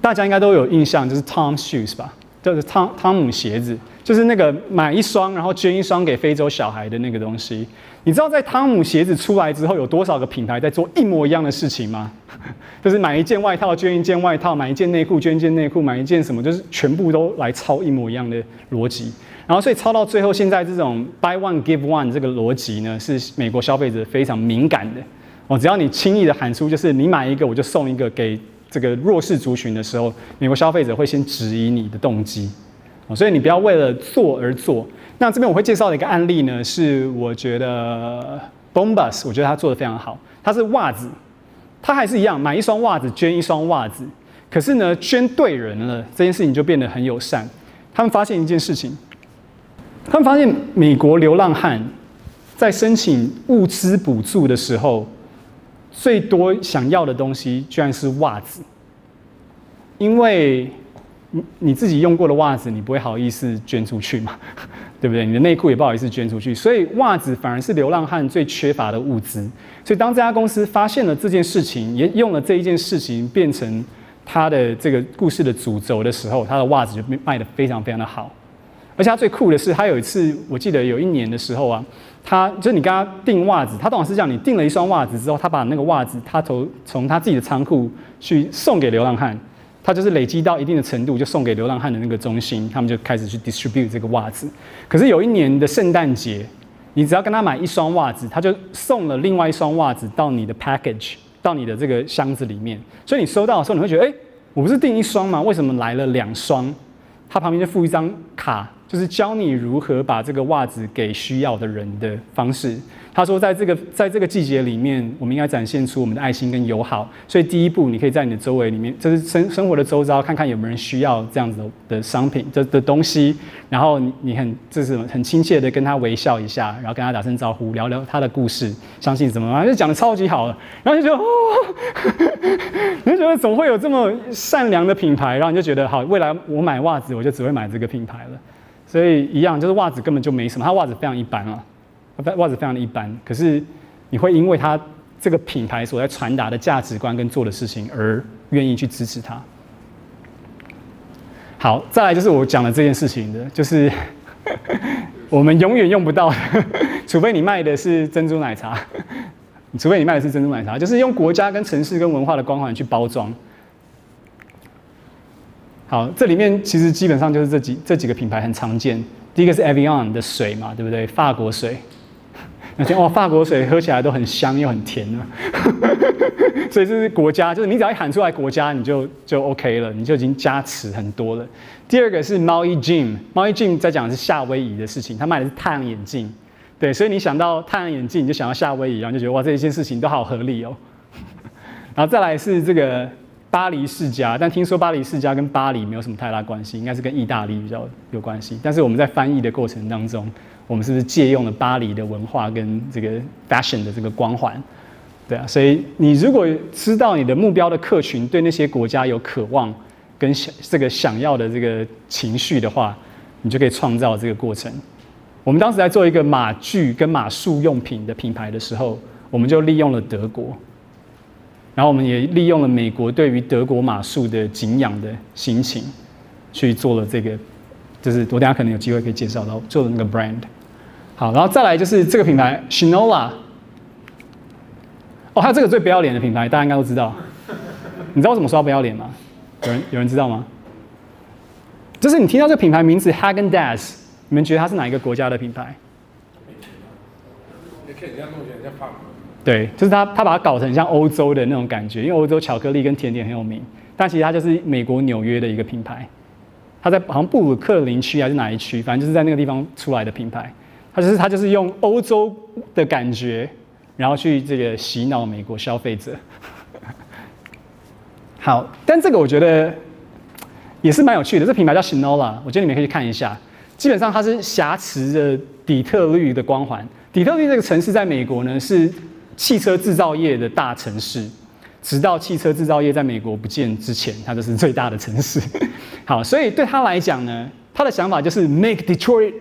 S1: 大家应该都有印象，就是 Tom Shoes 吧，就是汤汤姆鞋子，就是那个买一双然后捐一双给非洲小孩的那个东西。你知道在汤姆鞋子出来之后，有多少个品牌在做一模一样的事情吗？就是买一件外套捐一件外套，买一件内裤捐一件内裤，买一件什么，就是全部都来抄一模一样的逻辑。然后所以抄到最后，现在这种 buy one give one 这个逻辑呢，是美国消费者非常敏感的。哦，只要你轻易的喊出就是你买一个我就送一个给这个弱势族群的时候，美国消费者会先质疑你的动机。所以你不要为了做而做。那这边我会介绍的一个案例呢，是我觉得 Bombas，我觉得他做的非常好。他是袜子，他还是一样买一双袜子捐一双袜子，可是呢，捐对人了，这件事情就变得很友善。他们发现一件事情，他们发现美国流浪汉在申请物资补助的时候，最多想要的东西居然是袜子，因为。你你自己用过的袜子，你不会好意思捐出去嘛？对不对？你的内裤也不好意思捐出去，所以袜子反而是流浪汉最缺乏的物资。所以当这家公司发现了这件事情，也用了这一件事情变成他的这个故事的主轴的时候，他的袜子就卖得非常非常的好。而且他最酷的是，他有一次我记得有一年的时候啊，他就是你跟他订袜子，他当时是这样，你订了一双袜子之后，他把那个袜子他从从他自己的仓库去送给流浪汉。他就是累积到一定的程度，就送给流浪汉的那个中心，他们就开始去 distribute 这个袜子。可是有一年的圣诞节，你只要跟他买一双袜子，他就送了另外一双袜子到你的 package，到你的这个箱子里面。所以你收到的时候，你会觉得，哎，我不是订一双吗？为什么来了两双？他旁边就附一张卡，就是教你如何把这个袜子给需要的人的方式。他说，在这个在这个季节里面，我们应该展现出我们的爱心跟友好。所以第一步，你可以在你的周围里面，就是生生活的周遭，看看有没有人需要这样子的的商品、的的东西。然后你很就是很亲切的跟他微笑一下，然后跟他打声招呼，聊聊他的故事，相信什么样，就讲得超级好了。然后就觉得哦，你就觉得怎么会有这么善良的品牌？然后你就觉得好，未来我买袜子，我就只会买这个品牌了。所以一样，就是袜子根本就没什么，它袜子非常一般啊。袜子非常的一般，可是你会因为它这个品牌所在传达的价值观跟做的事情而愿意去支持它。好，再来就是我讲的这件事情的，就是 我们永远用不到的，除非你卖的是珍珠奶茶，除非你卖的是珍珠奶茶，就是用国家跟城市跟文化的光环去包装。好，这里面其实基本上就是这几这几个品牌很常见，第一个是 Avion 的水嘛，对不对？法国水。那天哇，法国水喝起来都很香又很甜呢，所以这是国家，就是你只要一喊出来国家，你就就 OK 了，你就已经加持很多了。第二个是 Maui Jim，Maui Jim 在讲的是夏威夷的事情，他卖的是太阳眼镜，对，所以你想到太阳眼镜，你就想到夏威夷，然后就觉得哇，这一件事情都好合理哦。然后再来是这个巴黎世家，但听说巴黎世家跟巴黎没有什么太大关系，应该是跟意大利比较有关系。但是我们在翻译的过程当中。我们是不是借用了巴黎的文化跟这个 fashion 的这个光环？对啊，所以你如果知道你的目标的客群对那些国家有渴望跟想这个想要的这个情绪的话，你就可以创造这个过程。我们当时在做一个马具跟马术用品的品牌的时候，我们就利用了德国，然后我们也利用了美国对于德国马术的敬仰的心情，去做了这个，就是我等下可能有机会可以介绍到做的那个 brand。好，然后再来就是这个品牌 Shinola 哦，它这个最不要脸的品牌，大家应该都知道。你知道我怎么说它不要脸吗？有人有人知道吗？就是你听到这个品牌名字 Häagen-Dazs，你们觉得它是哪一个国家的品牌？对，就是他，他把它搞成像欧洲的那种感觉，因为欧洲巧克力跟甜点很有名，但其实它就是美国纽约的一个品牌。它在好像布鲁克林区还是哪一区，反正就是在那个地方出来的品牌。它就是它就是用欧洲的感觉，然后去这个洗脑美国消费者。好，但这个我觉得也是蛮有趣的。这品牌叫 Chinola，我觉得你们可以去看一下。基本上它是挟持着底特律的光环。底特律这个城市在美国呢是汽车制造业的大城市，直到汽车制造业在美国不见之前，它就是最大的城市。好，所以对他来讲呢，他的想法就是 Make Detroit。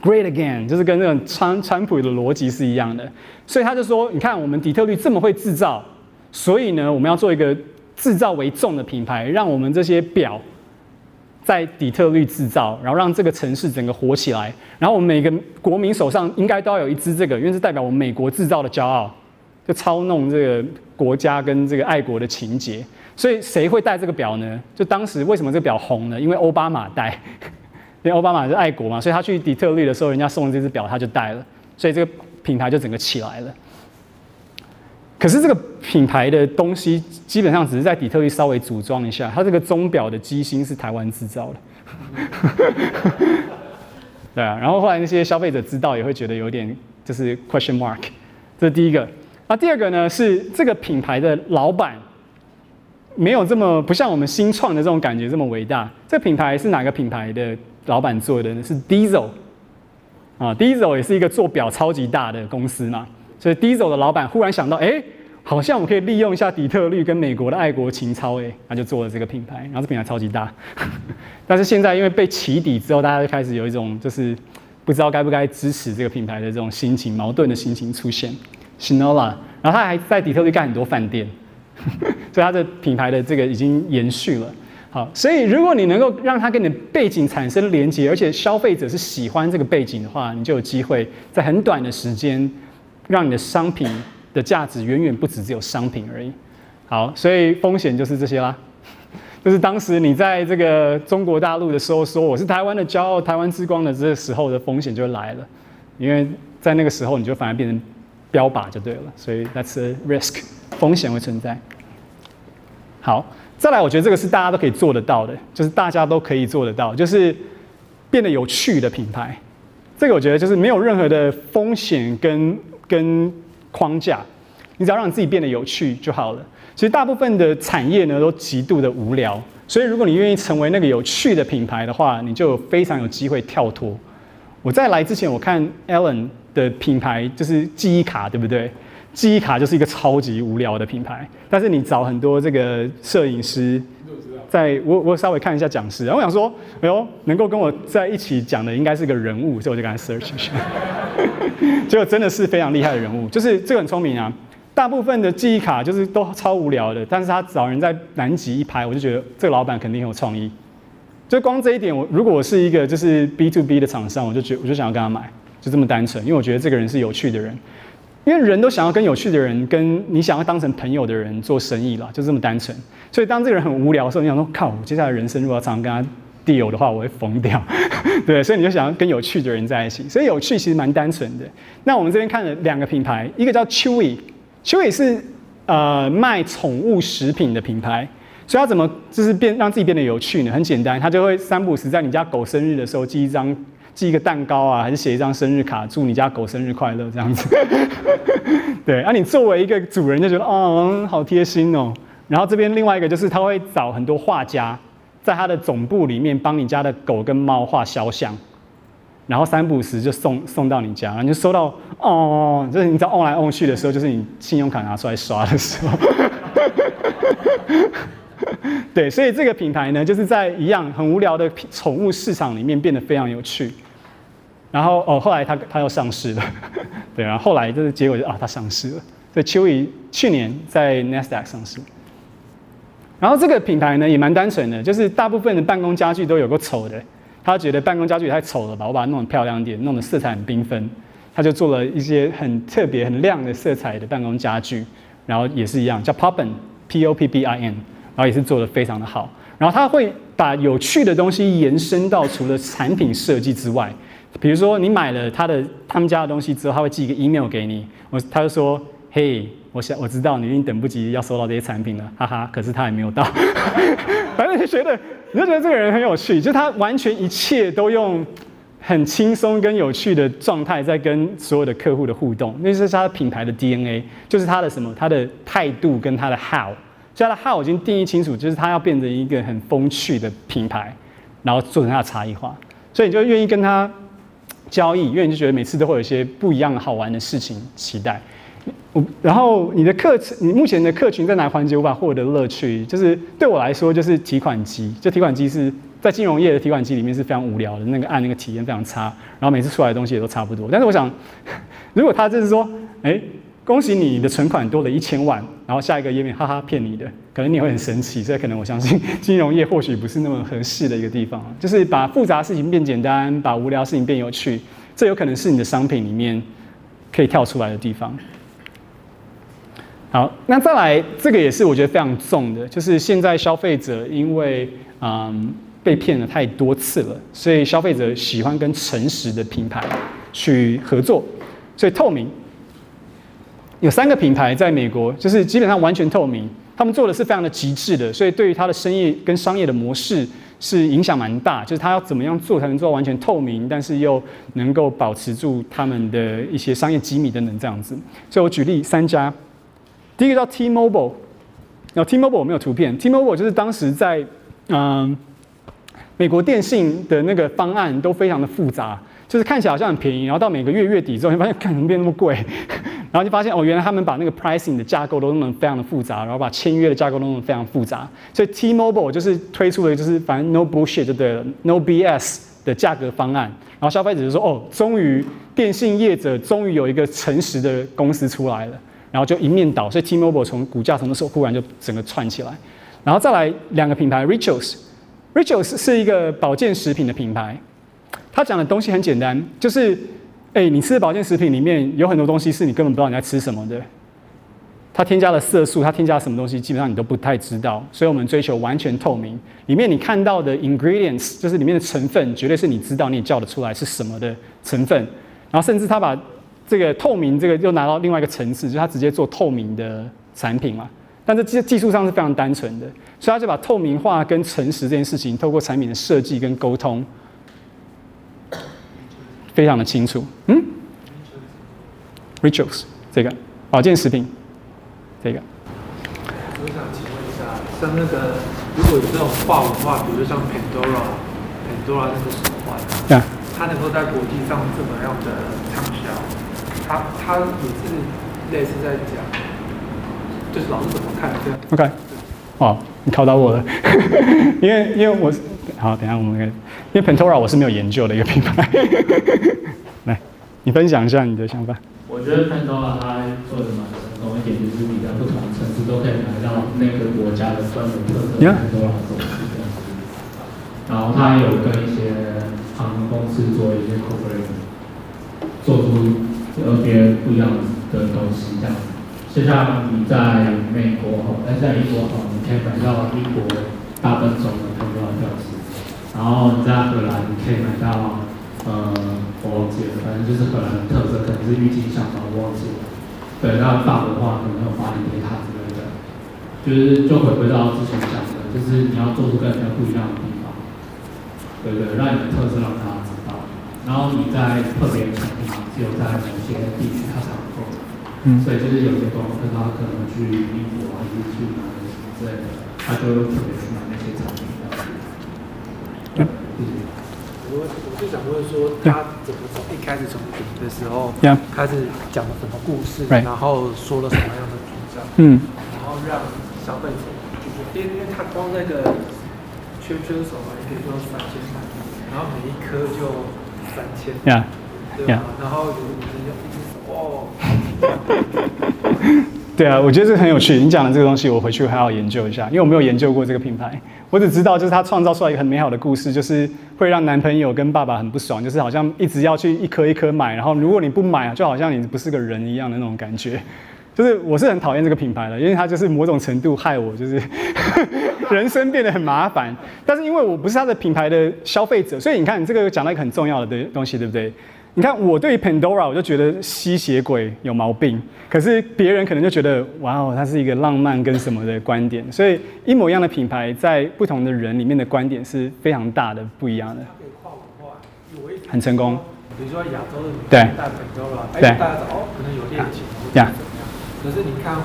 S1: Great again，就是跟那种川川普的逻辑是一样的，所以他就说：“你看，我们底特律这么会制造，所以呢，我们要做一个制造为重的品牌，让我们这些表在底特律制造，然后让这个城市整个火起来。然后我们每个国民手上应该都要有一只这个，因为是代表我们美国制造的骄傲，就操弄这个国家跟这个爱国的情结。所以谁会戴这个表呢？就当时为什么这个表红呢？因为奥巴马戴。”因为奥巴马是爱国嘛，所以他去底特律的时候，人家送了这只表，他就戴了，所以这个品牌就整个起来了。可是这个品牌的东西基本上只是在底特律稍微组装一下，它这个钟表的机芯是台湾制造的。对啊，然后后来那些消费者知道也会觉得有点就是 question mark，这是第一个。那第二个呢是这个品牌的老板没有这么不像我们新创的这种感觉这么伟大。这个品牌是哪个品牌的？老板做的呢是 Diesel 啊，Diesel 也是一个做表超级大的公司嘛，所以 Diesel 的老板忽然想到，哎、好像我可以利用一下底特律跟美国的爱国情操，哎，他就做了这个品牌，然后这品牌超级大，但是现在因为被起底之后，大家就开始有一种就是不知道该不该支持这个品牌的这种心情，矛盾的心情出现。Shinola，然后他还在底特律盖很多饭店，所以他的品牌的这个已经延续了。好，所以如果你能够让它跟你的背景产生连接，而且消费者是喜欢这个背景的话，你就有机会在很短的时间，让你的商品的价值远远不止只有商品而已。好，所以风险就是这些啦，就是当时你在这个中国大陆的时候说我是台湾的骄傲、台湾之光的这个时候的风险就来了，因为在那个时候你就反而变成标靶就对了，所以 that's a risk，风险会存在。好。再来，我觉得这个是大家都可以做得到的，就是大家都可以做得到，就是变得有趣的品牌。这个我觉得就是没有任何的风险跟跟框架，你只要让你自己变得有趣就好了。其实大部分的产业呢都极度的无聊，所以如果你愿意成为那个有趣的品牌的话，你就非常有机会跳脱。我在来之前，我看 Alan 的品牌就是记忆卡，对不对？记忆卡就是一个超级无聊的品牌，但是你找很多这个摄影师。在我我稍微看一下讲师，然后我想说，哎呦，能够跟我在一起讲的应该是个人物，所以我就赶快 search 一下，结果真的是非常厉害的人物，就是这个很聪明啊。大部分的记忆卡就是都超无聊的，但是他找人在南极一拍，我就觉得这个老板肯定很有创意。就光这一点，我如果我是一个就是 B to B 的厂商，我就觉我就想要跟他买，就这么单纯，因为我觉得这个人是有趣的人。因为人都想要跟有趣的人，跟你想要当成朋友的人做生意了，就这么单纯。所以当这个人很无聊的时候，你想说，靠，我接下来人生如果要常常跟他 deal 的话，我会疯掉。对，所以你就想要跟有趣的人在一起。所以有趣其实蛮单纯的。那我们这边看了两个品牌，一个叫 Chewy，Chewy 是呃卖宠物食品的品牌。所以他怎么就是变让自己变得有趣呢？很简单，他就会三不五时在你家狗生日的时候寄一张。寄一个蛋糕啊，还是写一张生日卡，祝你家狗生日快乐这样子。对，啊，你作为一个主人就觉得哦，好贴心哦。然后这边另外一个就是他会找很多画家，在他的总部里面帮你家的狗跟猫画肖像，然后三不五时就送送到你家，然后就收到哦，就是你知道 on 来 on 去的时候，就是你信用卡拿出来刷的时候。对，所以这个品牌呢，就是在一样很无聊的宠物市场里面变得非常有趣。然后哦，后来他他又上市了，对然，后来就是结果就啊，他上市了。所以秋怡去年在 Nasdaq 上市。然后这个品牌呢也蛮单纯的，就是大部分的办公家具都有个丑的，他觉得办公家具太丑了吧，我把它弄得漂亮点，弄得色彩很缤纷，他就做了一些很特别、很亮的色彩的办公家具，然后也是一样叫 Poppin，P O P B I N，然后也是做得非常的好。然后他会把有趣的东西延伸到除了产品设计之外。比如说，你买了他的他们家的东西之后，他会寄一个 email 给你。我他就说：“嘿，我想我知道你一定等不及要收到这些产品了，哈哈。”可是他还没有到。反正就觉得，你就觉得这个人很有趣，就是他完全一切都用很轻松跟有趣的状态在跟所有的客户的互动。那是他的品牌的 DNA，就是他的什么？他的态度跟他的 how。所以他的 how 已经定义清楚，就是他要变成一个很风趣的品牌，然后做成他的差异化。所以你就愿意跟他。交易，因为你就觉得每次都会有一些不一样好玩的事情期待。我然后你的课程，你目前的客群在哪环节无法获得乐趣？就是对我来说，就是提款机。就提款机是在金融业的提款机里面是非常无聊的，那个按那个体验非常差，然后每次出来的东西也都差不多。但是我想，如果他就是说，哎。恭喜你的存款多了一千万，然后下一个页面哈哈骗你的，可能你会很神奇，所以可能我相信 金融业或许不是那么合适的一个地方，就是把复杂事情变简单，把无聊事情变有趣，这有可能是你的商品里面可以跳出来的地方。好，那再来这个也是我觉得非常重的，就是现在消费者因为嗯被骗了太多次了，所以消费者喜欢跟诚实的品牌去合作，所以透明。有三个品牌在美国，就是基本上完全透明，他们做的是非常的极致的，所以对于他的生意跟商业的模式是影响蛮大。就是他要怎么样做才能做到完全透明，但是又能够保持住他们的一些商业机密等等这样子。所以我举例三家，第一个叫 T-Mobile，然后 T-Mobile 我没有图片，T-Mobile 就是当时在嗯美国电信的那个方案都非常的复杂，就是看起来好像很便宜，然后到每个月月底之后，你发现看怎么变那么贵。然后就发现哦，原来他们把那个 pricing 的架构都弄得非常的复杂，然后把签约的架构弄得非常复杂。所以 T-Mobile 就是推出的就是反正 no bullshit 就对了，no BS 的价格方案。然后消费者就说哦，终于电信业者终于有一个诚实的公司出来了，然后就一面倒。所以 T-Mobile 从股价从那时候忽然就整个窜起来。然后再来两个品牌，Rituals，Rituals 是一个保健食品的品牌，它讲的东西很简单，就是。哎、你吃的保健食品里面有很多东西是你根本不知道你在吃什么的，它添加了色素，它添加了什么东西，基本上你都不太知道。所以我们追求完全透明，里面你看到的 ingredients 就是里面的成分，绝对是你知道你也叫得出来是什么的成分。然后甚至他把这个透明这个又拿到另外一个层次，就是他直接做透明的产品嘛。但这技技术上是非常单纯的，所以他就把透明化跟诚实这件事情，透过产品的设计跟沟通。非常的清楚。嗯，Rituals 这个保健食品，这个。
S5: 我想请问一下，像那个如果有这种跨文化，比如像 Pandora，Pandora 那个手环，
S1: 对，
S5: 它能够在国际上这么样的畅销，它它也是类似在讲，就是老师怎么看这样
S1: ？OK，哦，你考到我了，因为因为我好，等一下我们因为 Pentora 我是没有研究的一个品牌，来，你分享一下你的想法。
S6: 我觉得 Pentora 它做的蛮成功一点，就是你在不同城市都可以买到那个国家的专门特色机这样子。然后它有跟一些航空公司做一些 cooperation，做出特别不一样的东西这样子。就像你在美国哈，但在英国哈，你可以买到英国大笨钟的 Pentora 吊饰。然后你在荷兰你可以买到。呃，我忘记了，反正就是荷兰的特色，可能是郁金香吧，我忘记了。对，那法国的话可能有巴黎铁塔之类的，就是就回归到之前讲的，就是你要做出跟人家不一样的地方，对对，让你的特色让大家知道。然后你在特别产品，只有在某些地区它才能够，嗯，所以就是有些观光客他可能去英国啊，还是去哪里什么之类的，他就特别去买那些产品。
S5: 我我就想问说，他怎么从一开始从零的时候开始讲了什么故事.然后说了什么样的主张，嗯，然后让消费者就是，因为他光那个圈圈手嘛，也可以说三千块，然后每一颗就三千，对吧？然后有五十一只手，哦。
S1: 对啊，我觉得这很有趣。你讲的这个东西，我回去还要研究一下，因为我没有研究过这个品牌。我只知道，就是他创造出来一个很美好的故事，就是会让男朋友跟爸爸很不爽，就是好像一直要去一颗一颗买，然后如果你不买，就好像你不是个人一样的那种感觉。就是我是很讨厌这个品牌的，因为它就是某种程度害我，就是 人生变得很麻烦。但是因为我不是它的品牌的消费者，所以你看，你这个讲了一个很重要的东西，对不对？你看，我对 Pandora 我就觉得吸血鬼有毛病，可是别人可能就觉得哇哦，它是一个浪漫跟什么的观点，所以一模一样的品牌，在不同的人里面的观点是非常大的不一样的。很成功。
S5: 比如说亚洲的女生戴 Pandora，哎，大家哦，可能有恋情或者怎么样。可是你看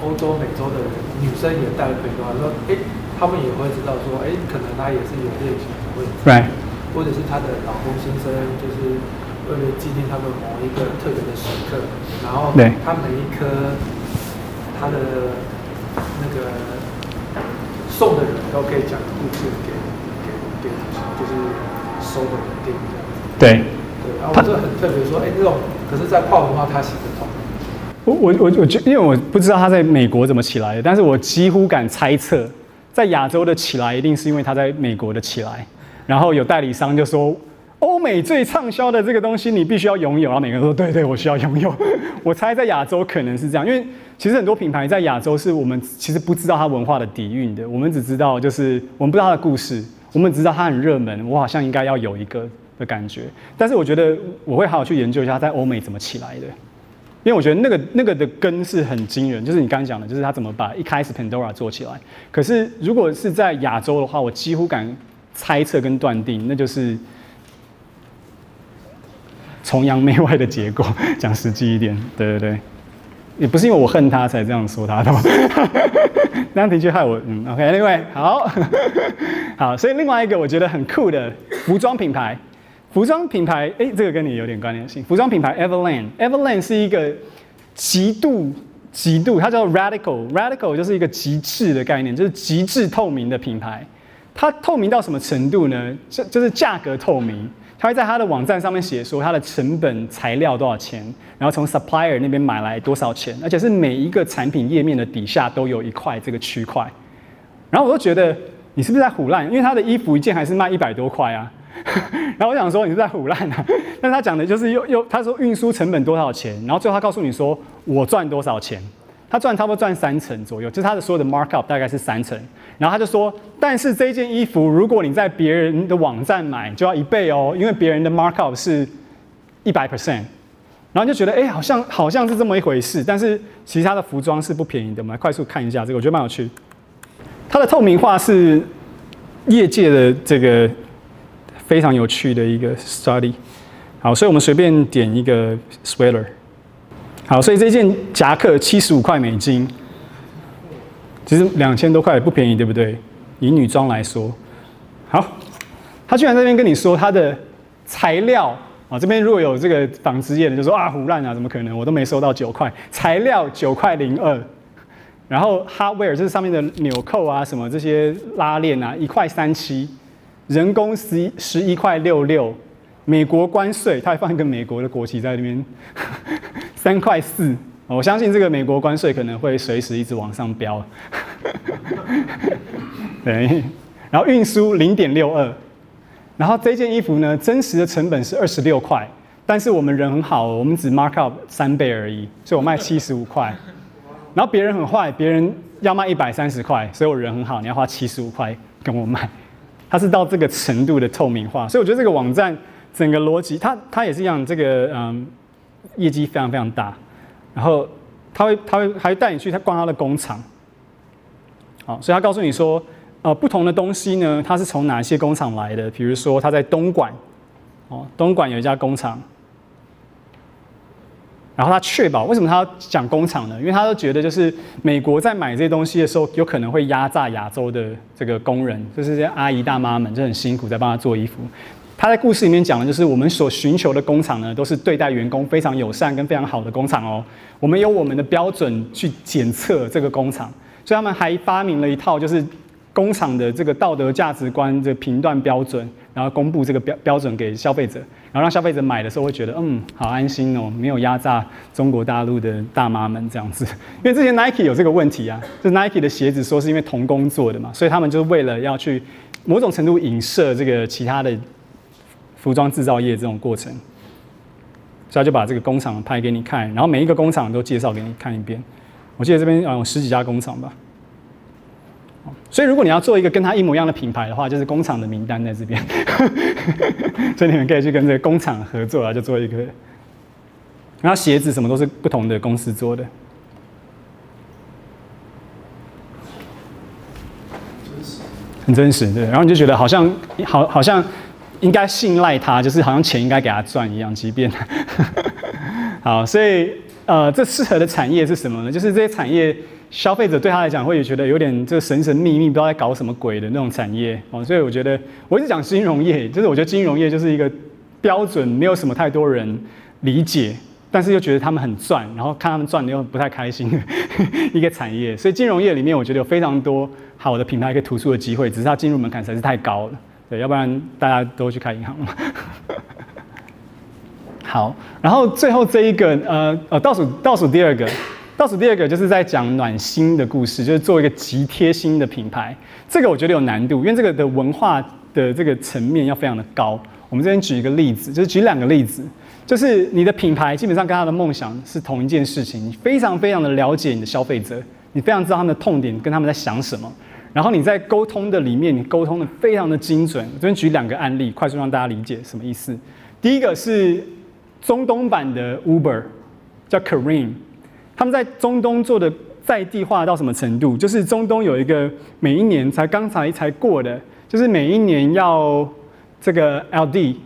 S5: 欧洲、美洲的人，女生也戴 Pandora，说哎，他们也会知道说，哎，可能她也是有恋情的问题，right. 或者是她的老公先生就是。为了纪念他们某一个特别的时刻，然后他每一颗他的那个送的人都可以讲故事给给给，就是收的人听这样。
S1: 对
S5: 对，然后这很特别说，哎，这种可是在跨文化他行得通。
S1: 我我我我觉，因为我不知道他在美国怎么起来的，但是我几乎敢猜测，在亚洲的起来一定是因为他在美国的起来，然后有代理商就说。欧美最畅销的这个东西，你必须要拥有。然后每个人都说：“对对，我需要拥有。”我猜在亚洲可能是这样，因为其实很多品牌在亚洲是我们其实不知道它文化的底蕴的。我们只知道就是我们不知道它的故事，我们只知道它很热门，我好像应该要有一个的感觉。但是我觉得我会好好去研究一下在欧美怎么起来的，因为我觉得那个那个的根是很惊人。就是你刚刚讲的，就是他怎么把一开始 Pandora 做起来。可是如果是在亚洲的话，我几乎敢猜测跟断定，那就是。崇洋媚外的结果，讲实际一点，对对对，也不是因为我恨他才这样说他的，那样的确害我，嗯，OK，另外好，好，所以另外一个我觉得很酷的服装品牌，服装品牌，哎，这个跟你有点关联性，服装品牌 Everlane，Everlane 是一个极度极度，它叫 Radical，Radical 就是一个极致的概念，就是极致透明的品牌，它透明到什么程度呢？就就是价格透明。他会在他的网站上面写说，他的成本材料多少钱，然后从 supplier 那边买来多少钱，而且是每一个产品页面的底下都有一块这个区块。然后我都觉得你是不是在唬烂？因为他的衣服一件还是卖一百多块啊。然后我想说你是在唬烂啊？但他讲的就是又又他说运输成本多少钱，然后最后他告诉你说我赚多少钱。他赚差不多赚三成左右，就是他的所有的 markup 大概是三成。然后他就说，但是这件衣服如果你在别人的网站买，就要一倍哦，因为别人的 markup 是一百 percent。然后就觉得，哎，好像好像是这么一回事。但是其他的服装是不便宜的。我们来快速看一下这个，我觉得蛮有趣。它的透明化是业界的这个非常有趣的一个 study。好，所以我们随便点一个 sweater。好，所以这件夹克七十五块美金，其实两千多块也不便宜，对不对？以女装来说，好，他居然在这边跟你说他的材料啊，这边如果有这个纺织业的，就说啊，唬烂啊，怎么可能？我都没收到九块，材料九块零二，然后 hardware 就是上面的纽扣啊，什么这些拉链啊，一块三七，人工十一十一块六六，美国关税，他还放一个美国的国旗在那边，三块四，我相信这个美国关税可能会随时一直往上飙。对，然后运输零点六二，然后这件衣服呢，真实的成本是二十六块，但是我们人很好，我们只 mark up 三倍而已，所以我卖七十五块。然后别人很坏，别人要卖一百三十块，所以我人很好，你要花七十五块跟我买。它是到这个程度的透明化，所以我觉得这个网站整个逻辑，它它也是一样，这个嗯，业绩非常非常大。然后他会他会还带你去他逛他的工厂。好，所以他告诉你说，呃，不同的东西呢，它是从哪些工厂来的？比如说，他在东莞，哦，东莞有一家工厂，然后他确保，为什么他要讲工厂呢？因为他都觉得，就是美国在买这些东西的时候，有可能会压榨亚洲的这个工人，就是这些阿姨大妈们就很辛苦在帮他做衣服。他在故事里面讲的就是，我们所寻求的工厂呢，都是对待员工非常友善跟非常好的工厂哦。我们有我们的标准去检测这个工厂。所以他们还发明了一套，就是工厂的这个道德价值观的评断标准，然后公布这个标标准给消费者，然后让消费者买的时候会觉得，嗯，好安心哦，没有压榨中国大陆的大妈们这样子。因为之前 Nike 有这个问题啊，就 Nike 的鞋子说是因为童工做的嘛，所以他们就是为了要去某种程度影射这个其他的服装制造业这种过程，所以他就把这个工厂拍给你看，然后每一个工厂都介绍给你看一遍。我记得这边有十几家工厂吧，所以如果你要做一个跟他一模一样的品牌的话，就是工厂的名单在这边，所以你们可以去跟这个工厂合作啊，就做一个。然后鞋子什么都是不同的公司做的，很真实，对。然后你就觉得好像好，好像应该信赖他，就是好像钱应该给他赚一样，即便 好，所以。呃，这适合的产业是什么呢？就是这些产业，消费者对他来讲会觉得有点这神神秘秘，不知道在搞什么鬼的那种产业哦。所以我觉得，我一直讲金融业，就是我觉得金融业就是一个标准，没有什么太多人理解，但是又觉得他们很赚，然后看他们赚的又不太开心的 一个产业。所以金融业里面，我觉得有非常多好的品牌可以突出的机会，只是它进入门槛实在是太高了。对，要不然大家都去开银行了。好，然后最后这一个，呃呃，倒数倒数第二个，倒数第二个就是在讲暖心的故事，就是做一个极贴心的品牌。这个我觉得有难度，因为这个的文化的这个层面要非常的高。我们这边举一个例子，就是举两个例子，就是你的品牌基本上跟他的梦想是同一件事情，你非常非常的了解你的消费者，你非常知道他们的痛点跟他们在想什么，然后你在沟通的里面，你沟通的非常的精准。我这边举两个案例，快速让大家理解什么意思。第一个是。中东版的 Uber 叫 Kareem，他们在中东做的在地化到什么程度？就是中东有一个每一年才刚才才过的，就是每一年要这个 LD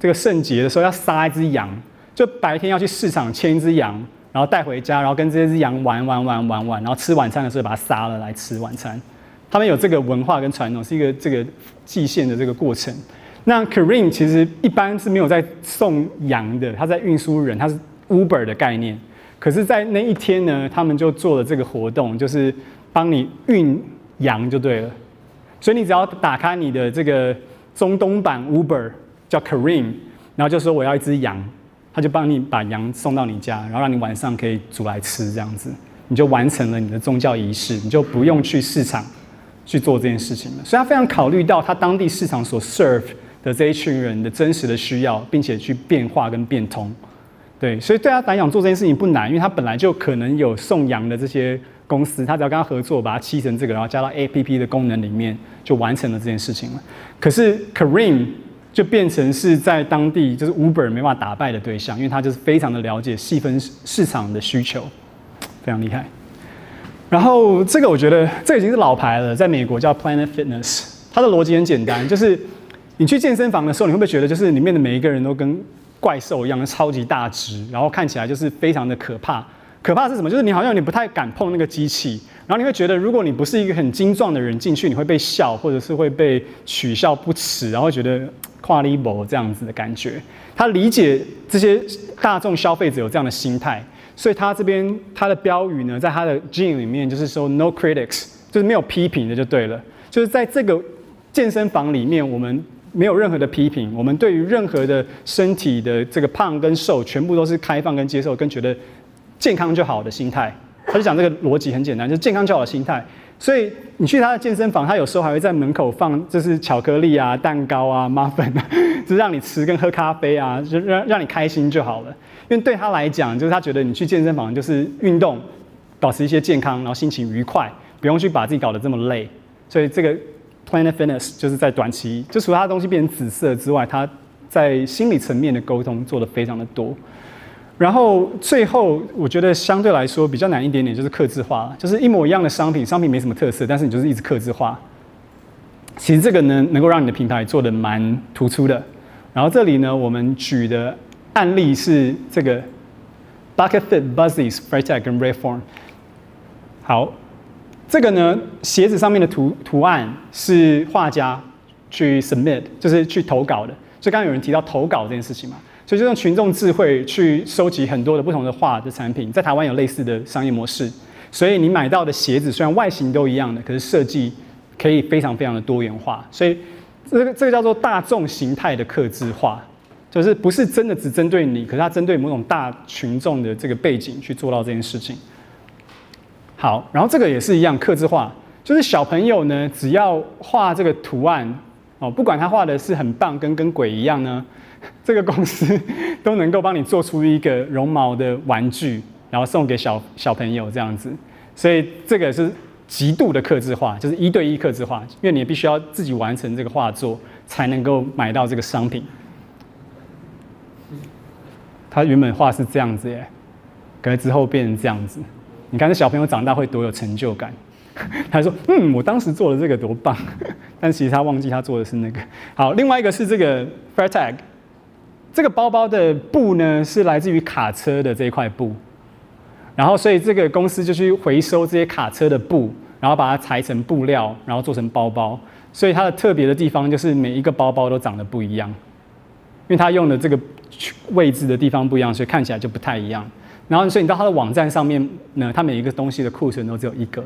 S1: 这个圣节的时候要杀一只羊，就白天要去市场牵一只羊，然后带回家，然后跟这些只羊玩玩玩玩玩，然后吃晚餐的时候把它杀了来吃晚餐。他们有这个文化跟传统，是一个这个祭献的这个过程。那 Kareem 其实一般是没有在送羊的，他在运输人，他是 Uber 的概念。可是，在那一天呢，他们就做了这个活动，就是帮你运羊就对了。所以你只要打开你的这个中东版 Uber 叫 Kareem，然后就说我要一只羊，他就帮你把羊送到你家，然后让你晚上可以煮来吃，这样子你就完成了你的宗教仪式，你就不用去市场去做这件事情了。所以他非常考虑到他当地市场所 serve 的这一群人的真实的需要，并且去变化跟变通，对，所以对他来讲做这件事情不难，因为他本来就可能有送羊的这些公司，他只要跟他合作，把它漆成这个，然后加到 APP 的功能里面，就完成了这件事情了。可是 Careem 就变成是在当地就是 Uber 没办法打败的对象，因为他就是非常的了解细分市场的需求，非常厉害。然后这个我觉得这已经是老牌了，在美国叫 Planet Fitness，它的逻辑很简单，就是。你去健身房的时候，你会不会觉得就是里面的每一个人都跟怪兽一样，超级大只，然后看起来就是非常的可怕？可怕是什么？就是你好像你不太敢碰那个机器，然后你会觉得，如果你不是一个很精壮的人进去，你会被笑，或者是会被取笑不耻，然后觉得跨立博这样子的感觉。他理解这些大众消费者有这样的心态，所以他这边他的标语呢，在他的 gym 里面就是说 “No critics”，就是没有批评的就对了。就是在这个健身房里面，我们没有任何的批评，我们对于任何的身体的这个胖跟瘦，全部都是开放跟接受，跟觉得。健康就好的心态，他就讲这个逻辑很简单，就是健康就好的心态。所以你去他的健身房，他有时候还会在门口放，就是巧克力啊、蛋糕啊、麻粉啊，就是让你吃跟喝咖啡啊，就让让你开心就好了。因为对他来讲，就是他觉得你去健身房就是运动，保持一些健康，然后心情愉快，不用去把自己搞得这么累。所以这个 Planet Fitness 就是在短期，就除了他的东西变成紫色之外，他在心理层面的沟通做得非常的多。然后最后，我觉得相对来说比较难一点点，就是客制化，就是一模一样的商品，商品没什么特色，但是你就是一直客制化。其实这个呢，能够让你的平台做的蛮突出的。然后这里呢，我们举的案例是这个 Bucket Fit、Buzzies、f r e t a g 跟 Reform。好，这个呢，鞋子上面的图图案是画家去 submit，就是去投稿的。所以刚刚有人提到投稿这件事情嘛。所以就用群众智慧去收集很多的不同的画的产品，在台湾有类似的商业模式。所以你买到的鞋子虽然外形都一样的，可是设计可以非常非常的多元化。所以这个这个叫做大众形态的刻字化，就是不是真的只针对你，可是它针对某种大群众的这个背景去做到这件事情。好，然后这个也是一样刻字化，就是小朋友呢，只要画这个图案哦，不管他画的是很棒跟跟鬼一样呢。这个公司都能够帮你做出一个绒毛的玩具，然后送给小小朋友这样子，所以这个是极度的克制化，就是一对一克制化，因为你必须要自己完成这个画作，才能够买到这个商品。他原本画是这样子耶，可是之后变成这样子。你看这小朋友长大会多有成就感，他说：“嗯，我当时做的这个多棒。”但其实他忘记他做的是那个。好，另外一个是这个 Freitag。这个包包的布呢，是来自于卡车的这一块布，然后所以这个公司就去回收这些卡车的布，然后把它裁成布料，然后做成包包。所以它的特别的地方就是每一个包包都长得不一样，因为它用的这个位置的地方不一样，所以看起来就不太一样。然后所以你到它的网站上面呢，它每一个东西的库存都只有一个，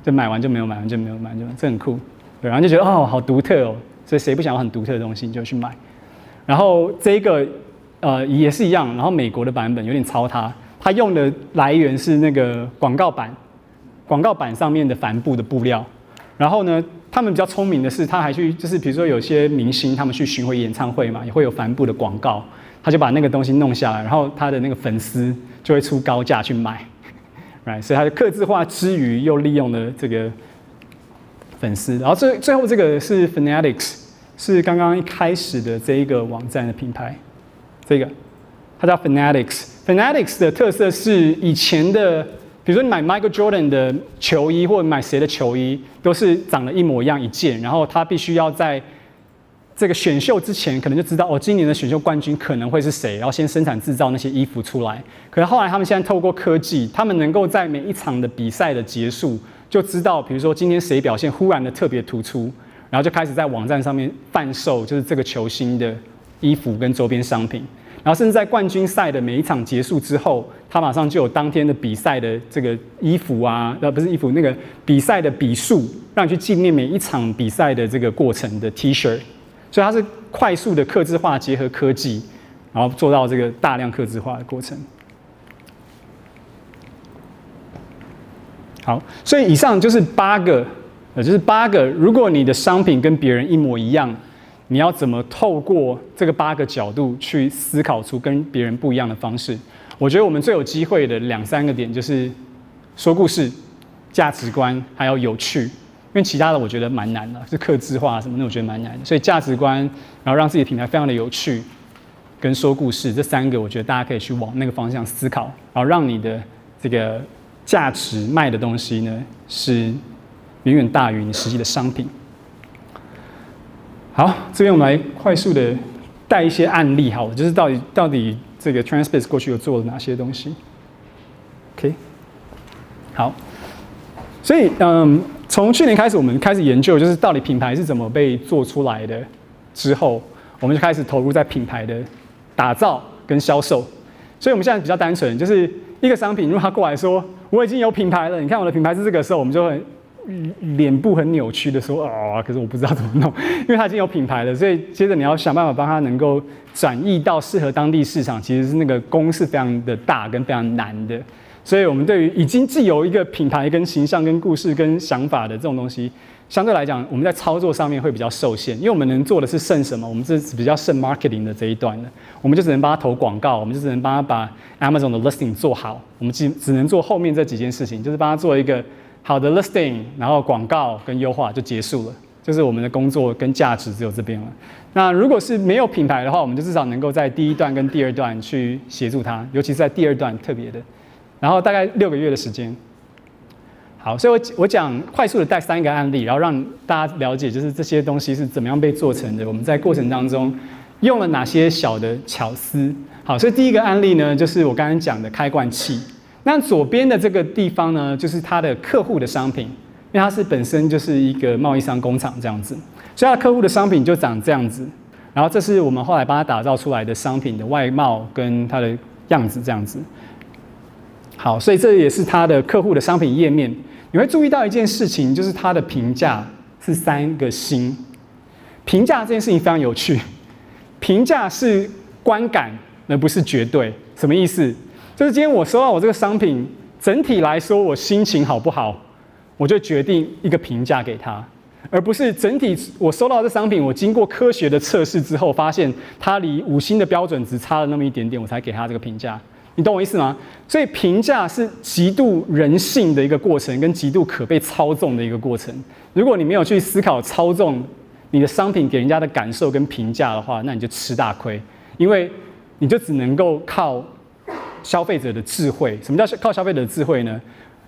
S1: 就买完就没有，买完就没有，买完就没有，这很酷。对，然后就觉得哦，好独特哦，所以谁不想要很独特的东西，你就去买。然后这个呃也是一样，然后美国的版本有点抄它，它用的来源是那个广告板，广告板上面的帆布的布料。然后呢，他们比较聪明的是，他还去就是比如说有些明星他们去巡回演唱会嘛，也会有帆布的广告，他就把那个东西弄下来，然后他的那个粉丝就会出高价去买，right？所以他的刻字化之余又利用了这个粉丝。然后最最后这个是 Fanatics。是刚刚一开始的这一个网站的品牌，这个它叫 Fanatics。Fanatics 的特色是以前的，比如说你买 Michael Jordan 的球衣，或者买谁的球衣，都是长得一模一样一件。然后他必须要在这个选秀之前，可能就知道哦，今年的选秀冠军可能会是谁，然后先生产制造那些衣服出来。可是后来他们现在透过科技，他们能够在每一场的比赛的结束，就知道，比如说今天谁表现忽然的特别突出。然后就开始在网站上面贩售，就是这个球星的衣服跟周边商品。然后甚至在冠军赛的每一场结束之后，他马上就有当天的比赛的这个衣服啊，呃，不是衣服，那个比赛的笔数，让你去纪念每一场比赛的这个过程的 T-shirt。所以它是快速的刻字化结合科技，然后做到这个大量刻字化的过程。好，所以以上就是八个。呃，就是八个。如果你的商品跟别人一模一样，你要怎么透过这个八个角度去思考出跟别人不一样的方式？我觉得我们最有机会的两三个点就是说故事、价值观，还有有趣。因为其他的我觉得蛮难的，是客制化什么的，我觉得蛮难的。所以价值观，然后让自己品牌非常的有趣，跟说故事这三个，我觉得大家可以去往那个方向思考，然后让你的这个价值卖的东西呢是。远远大于你实际的商品。好，这边我们来快速的带一些案例，好了，就是到底到底这个 Transpace 过去有做了哪些东西？OK，好，所以嗯，从去年开始，我们开始研究，就是到底品牌是怎么被做出来的。之后，我们就开始投入在品牌的打造跟销售。所以，我们现在比较单纯，就是一个商品，如果他过来说我已经有品牌了，你看我的品牌是这个时候，我们就会脸部很扭曲的说啊，可是我不知道怎么弄，因为他已经有品牌了。所以，接着你要想办法帮他能够转译到适合当地市场，其实是那个工是非常的大跟非常难的。所以我们对于已经既有一个品牌跟形象跟故事跟想法的这种东西。相对来讲，我们在操作上面会比较受限，因为我们能做的是剩什么？我们是比较剩 marketing 的这一段的，我们就只能帮他投广告，我们就只能帮他把 Amazon 的 listing 做好，我们只只能做后面这几件事情，就是帮他做一个好的 listing，然后广告跟优化就结束了，就是我们的工作跟价值只有这边了。那如果是没有品牌的话，我们就至少能够在第一段跟第二段去协助他，尤其是在第二段特别的，然后大概六个月的时间。好，所以我我讲快速的带三个案例，然后让大家了解，就是这些东西是怎么样被做成的。我们在过程当中用了哪些小的巧思。好，所以第一个案例呢，就是我刚刚讲的开罐器。那左边的这个地方呢，就是它的客户的商品，因为它是本身就是一个贸易商工厂这样子，所以它客户的商品就长这样子。然后这是我们后来帮他打造出来的商品的外貌跟它的样子这样子。好，所以这也是它的客户的商品页面。你会注意到一件事情，就是它的评价是三个星。评价这件事情非常有趣，评价是观感，而不是绝对。什么意思？就是今天我收到我这个商品，整体来说我心情好不好，我就决定一个评价给他，而不是整体我收到这商品，我经过科学的测试之后，发现它离五星的标准只差了那么一点点，我才给他这个评价。你懂我意思吗？所以评价是极度人性的一个过程，跟极度可被操纵的一个过程。如果你没有去思考操纵你的商品给人家的感受跟评价的话，那你就吃大亏，因为你就只能够靠消费者的智慧。什么叫靠消费者的智慧呢？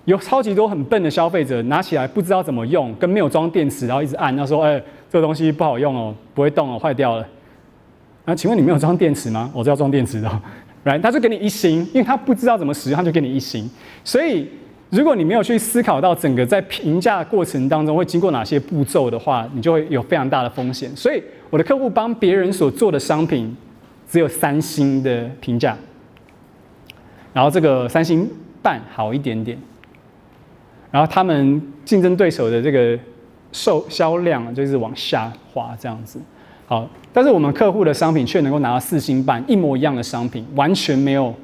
S1: 有超级多很笨的消费者拿起来不知道怎么用，跟没有装电池，然后一直按，他说：“哎，这个东西不好用哦，不会动哦，坏掉了。”那，请问你没有装电池吗？我是要装电池的。来他就给你一星，因为他不知道怎么使用，他就给你一星。所以，如果你没有去思考到整个在评价过程当中会经过哪些步骤的话，你就会有非常大的风险。所以，我的客户帮别人所做的商品只有三星的评价，然后这个三星半好一点点，然后他们竞争对手的这个售销量就是往下滑这样子。好，但是我们客户的商品却能够拿到四星半，一模一样的商品，完全没有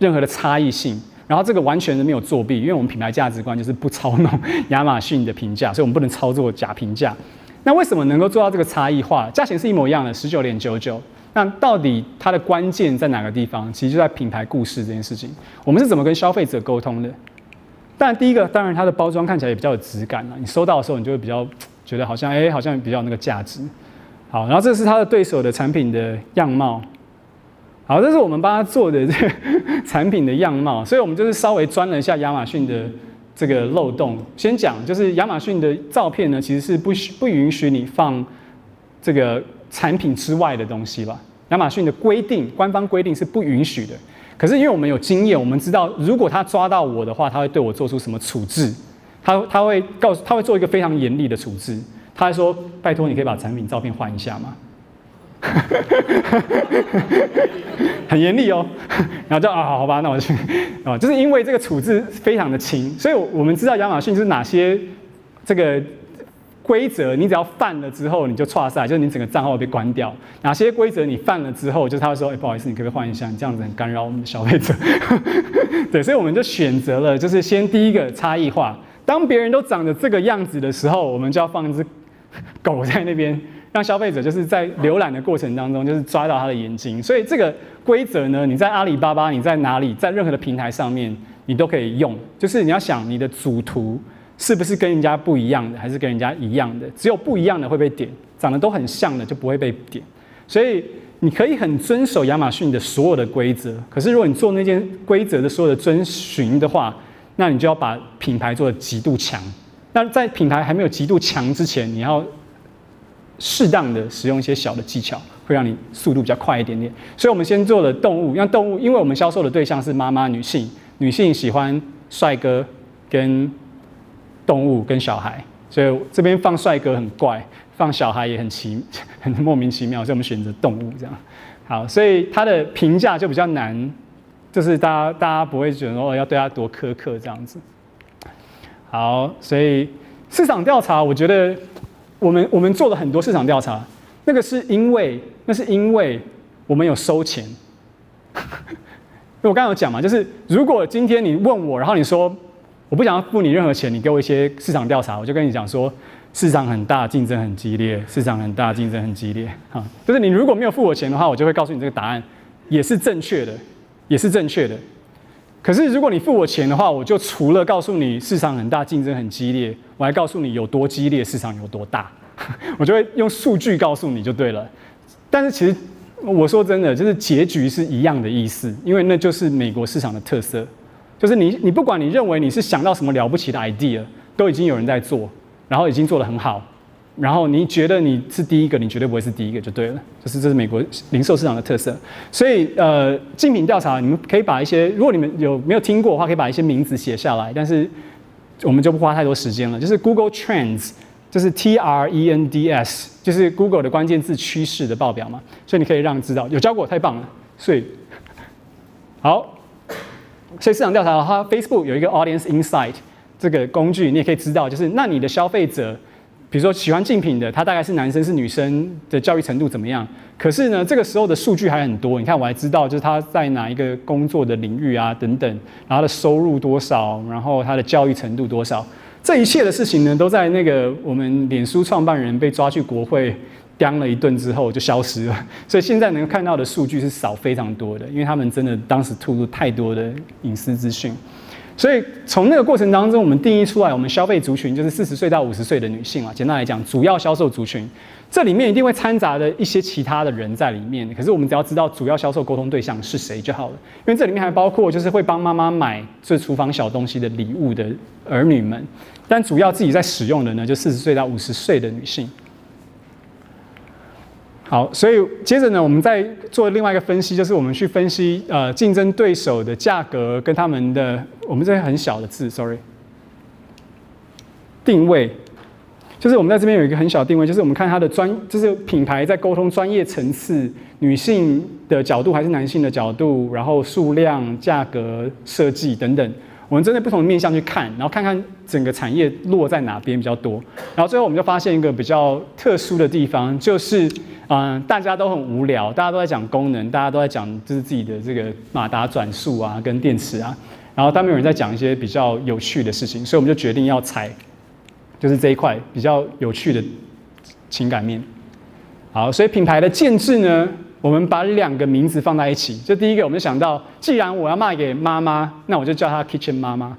S1: 任何的差异性。然后这个完全是没有作弊，因为我们品牌价值观就是不操弄 亚马逊的评价，所以我们不能操作假评价。那为什么能够做到这个差异化？价钱是一模一样的，十九点九九。那到底它的关键在哪个地方？其实就在品牌故事这件事情。我们是怎么跟消费者沟通的？但第一个，当然它的包装看起来也比较有质感了。你收到的时候，你就会比较觉得好像，哎，好像比较那个价值。好，然后这是他的对手的产品的样貌。好，这是我们帮他做的这个产品的样貌，所以我们就是稍微钻了一下亚马逊的这个漏洞。先讲，就是亚马逊的照片呢，其实是不许不允许你放这个产品之外的东西吧？亚马逊的规定，官方规定是不允许的。可是因为我们有经验，我们知道如果他抓到我的话，他会对我做出什么处置？他他会告诉他会做一个非常严厉的处置。他还说：“拜托，你可以把产品照片换一下吗？” 很严厉哦。然后就啊，好吧，那我去啊，就是因为这个处置非常的轻，所以我们知道亚马逊是哪些这个规则，你只要犯了之后你就剉赛，就是你整个账号被关掉。哪些规则你犯了之后，就是他会说：“哎，不好意思，你可不可以换一下？你这样子很干扰我们的消费者。”对，所以我们就选择了，就是先第一个差异化。当别人都长得这个样子的时候，我们就要放一只。狗在那边，让消费者就是在浏览的过程当中，就是抓到他的眼睛。所以这个规则呢，你在阿里巴巴，你在哪里，在任何的平台上面，你都可以用。就是你要想你的主图是不是跟人家不一样的，还是跟人家一样的？只有不一样的会被点，长得都很像的就不会被点。所以你可以很遵守亚马逊的所有的规则，可是如果你做那件规则的所有的遵循的话，那你就要把品牌做得极度强。那在品牌还没有极度强之前，你要适当的使用一些小的技巧，会让你速度比较快一点点。所以我们先做了动物，让动物，因为我们销售的对象是妈妈女性，女性喜欢帅哥跟动物跟小孩，所以这边放帅哥很怪，放小孩也很奇，很莫名其妙，所以我们选择动物这样。好，所以它的评价就比较难，就是大家大家不会觉得说要对他多苛刻这样子。好，所以市场调查，我觉得我们我们做了很多市场调查，那个是因为那是因为我们有收钱。我刚刚有讲嘛，就是如果今天你问我，然后你说我不想要付你任何钱，你给我一些市场调查，我就跟你讲说市场很大，竞争很激烈，市场很大，竞争很激烈。哈，就是你如果没有付我钱的话，我就会告诉你这个答案也是正确的，也是正确的。可是，如果你付我钱的话，我就除了告诉你市场很大、竞争很激烈，我还告诉你有多激烈、市场有多大，我就会用数据告诉你就对了。但是，其实我说真的，就是结局是一样的意思，因为那就是美国市场的特色，就是你你不管你认为你是想到什么了不起的 idea，都已经有人在做，然后已经做得很好。然后你觉得你是第一个，你绝对不会是第一个就对了，就是这是美国零售市场的特色。所以呃，竞品调查你们可以把一些，如果你们有没有听过的话，可以把一些名字写下来。但是我们就不花太多时间了。就是 Google Trends，就是 T R E N D S，就是 Google 的关键字趋势的报表嘛。所以你可以让知道，有教过，太棒了。所以好，所以市场调查的话，Facebook 有一个 Audience Insight 这个工具，你也可以知道，就是那你的消费者。比如说喜欢竞品的，他大概是男生是女生的教育程度怎么样？可是呢，这个时候的数据还很多。你看，我还知道就是他在哪一个工作的领域啊，等等，然后他的收入多少，然后他的教育程度多少，这一切的事情呢，都在那个我们脸书创办人被抓去国会刁了一顿之后就消失了。所以现在能看到的数据是少非常多的，因为他们真的当时吐露太多的隐私资讯。所以从那个过程当中，我们定义出来，我们消费族群就是四十岁到五十岁的女性啊。简单来讲，主要销售族群，这里面一定会掺杂的一些其他的人在里面。可是我们只要知道主要销售沟通对象是谁就好了，因为这里面还包括就是会帮妈妈买这厨房小东西的礼物的儿女们，但主要自己在使用的呢，就四十岁到五十岁的女性。好，所以接着呢，我们再做另外一个分析，就是我们去分析呃竞争对手的价格跟他们的，我们这边很小的字，sorry，定位，就是我们在这边有一个很小定位，就是我们看它的专，就是品牌在沟通专业层次，女性的角度还是男性的角度，然后数量、价格、设计等等。我们针对不同的面向去看，然后看看整个产业落在哪边比较多，然后最后我们就发现一个比较特殊的地方，就是嗯、大家都很无聊，大家都在讲功能，大家都在讲就是自己的这个马达转速啊，跟电池啊，然后但没有人在讲一些比较有趣的事情，所以我们就决定要采，就是这一块比较有趣的情感面。好，所以品牌的建制呢？我们把两个名字放在一起，就第一个，我们想到，既然我要卖给妈妈，那我就叫她 Kitchen 妈妈，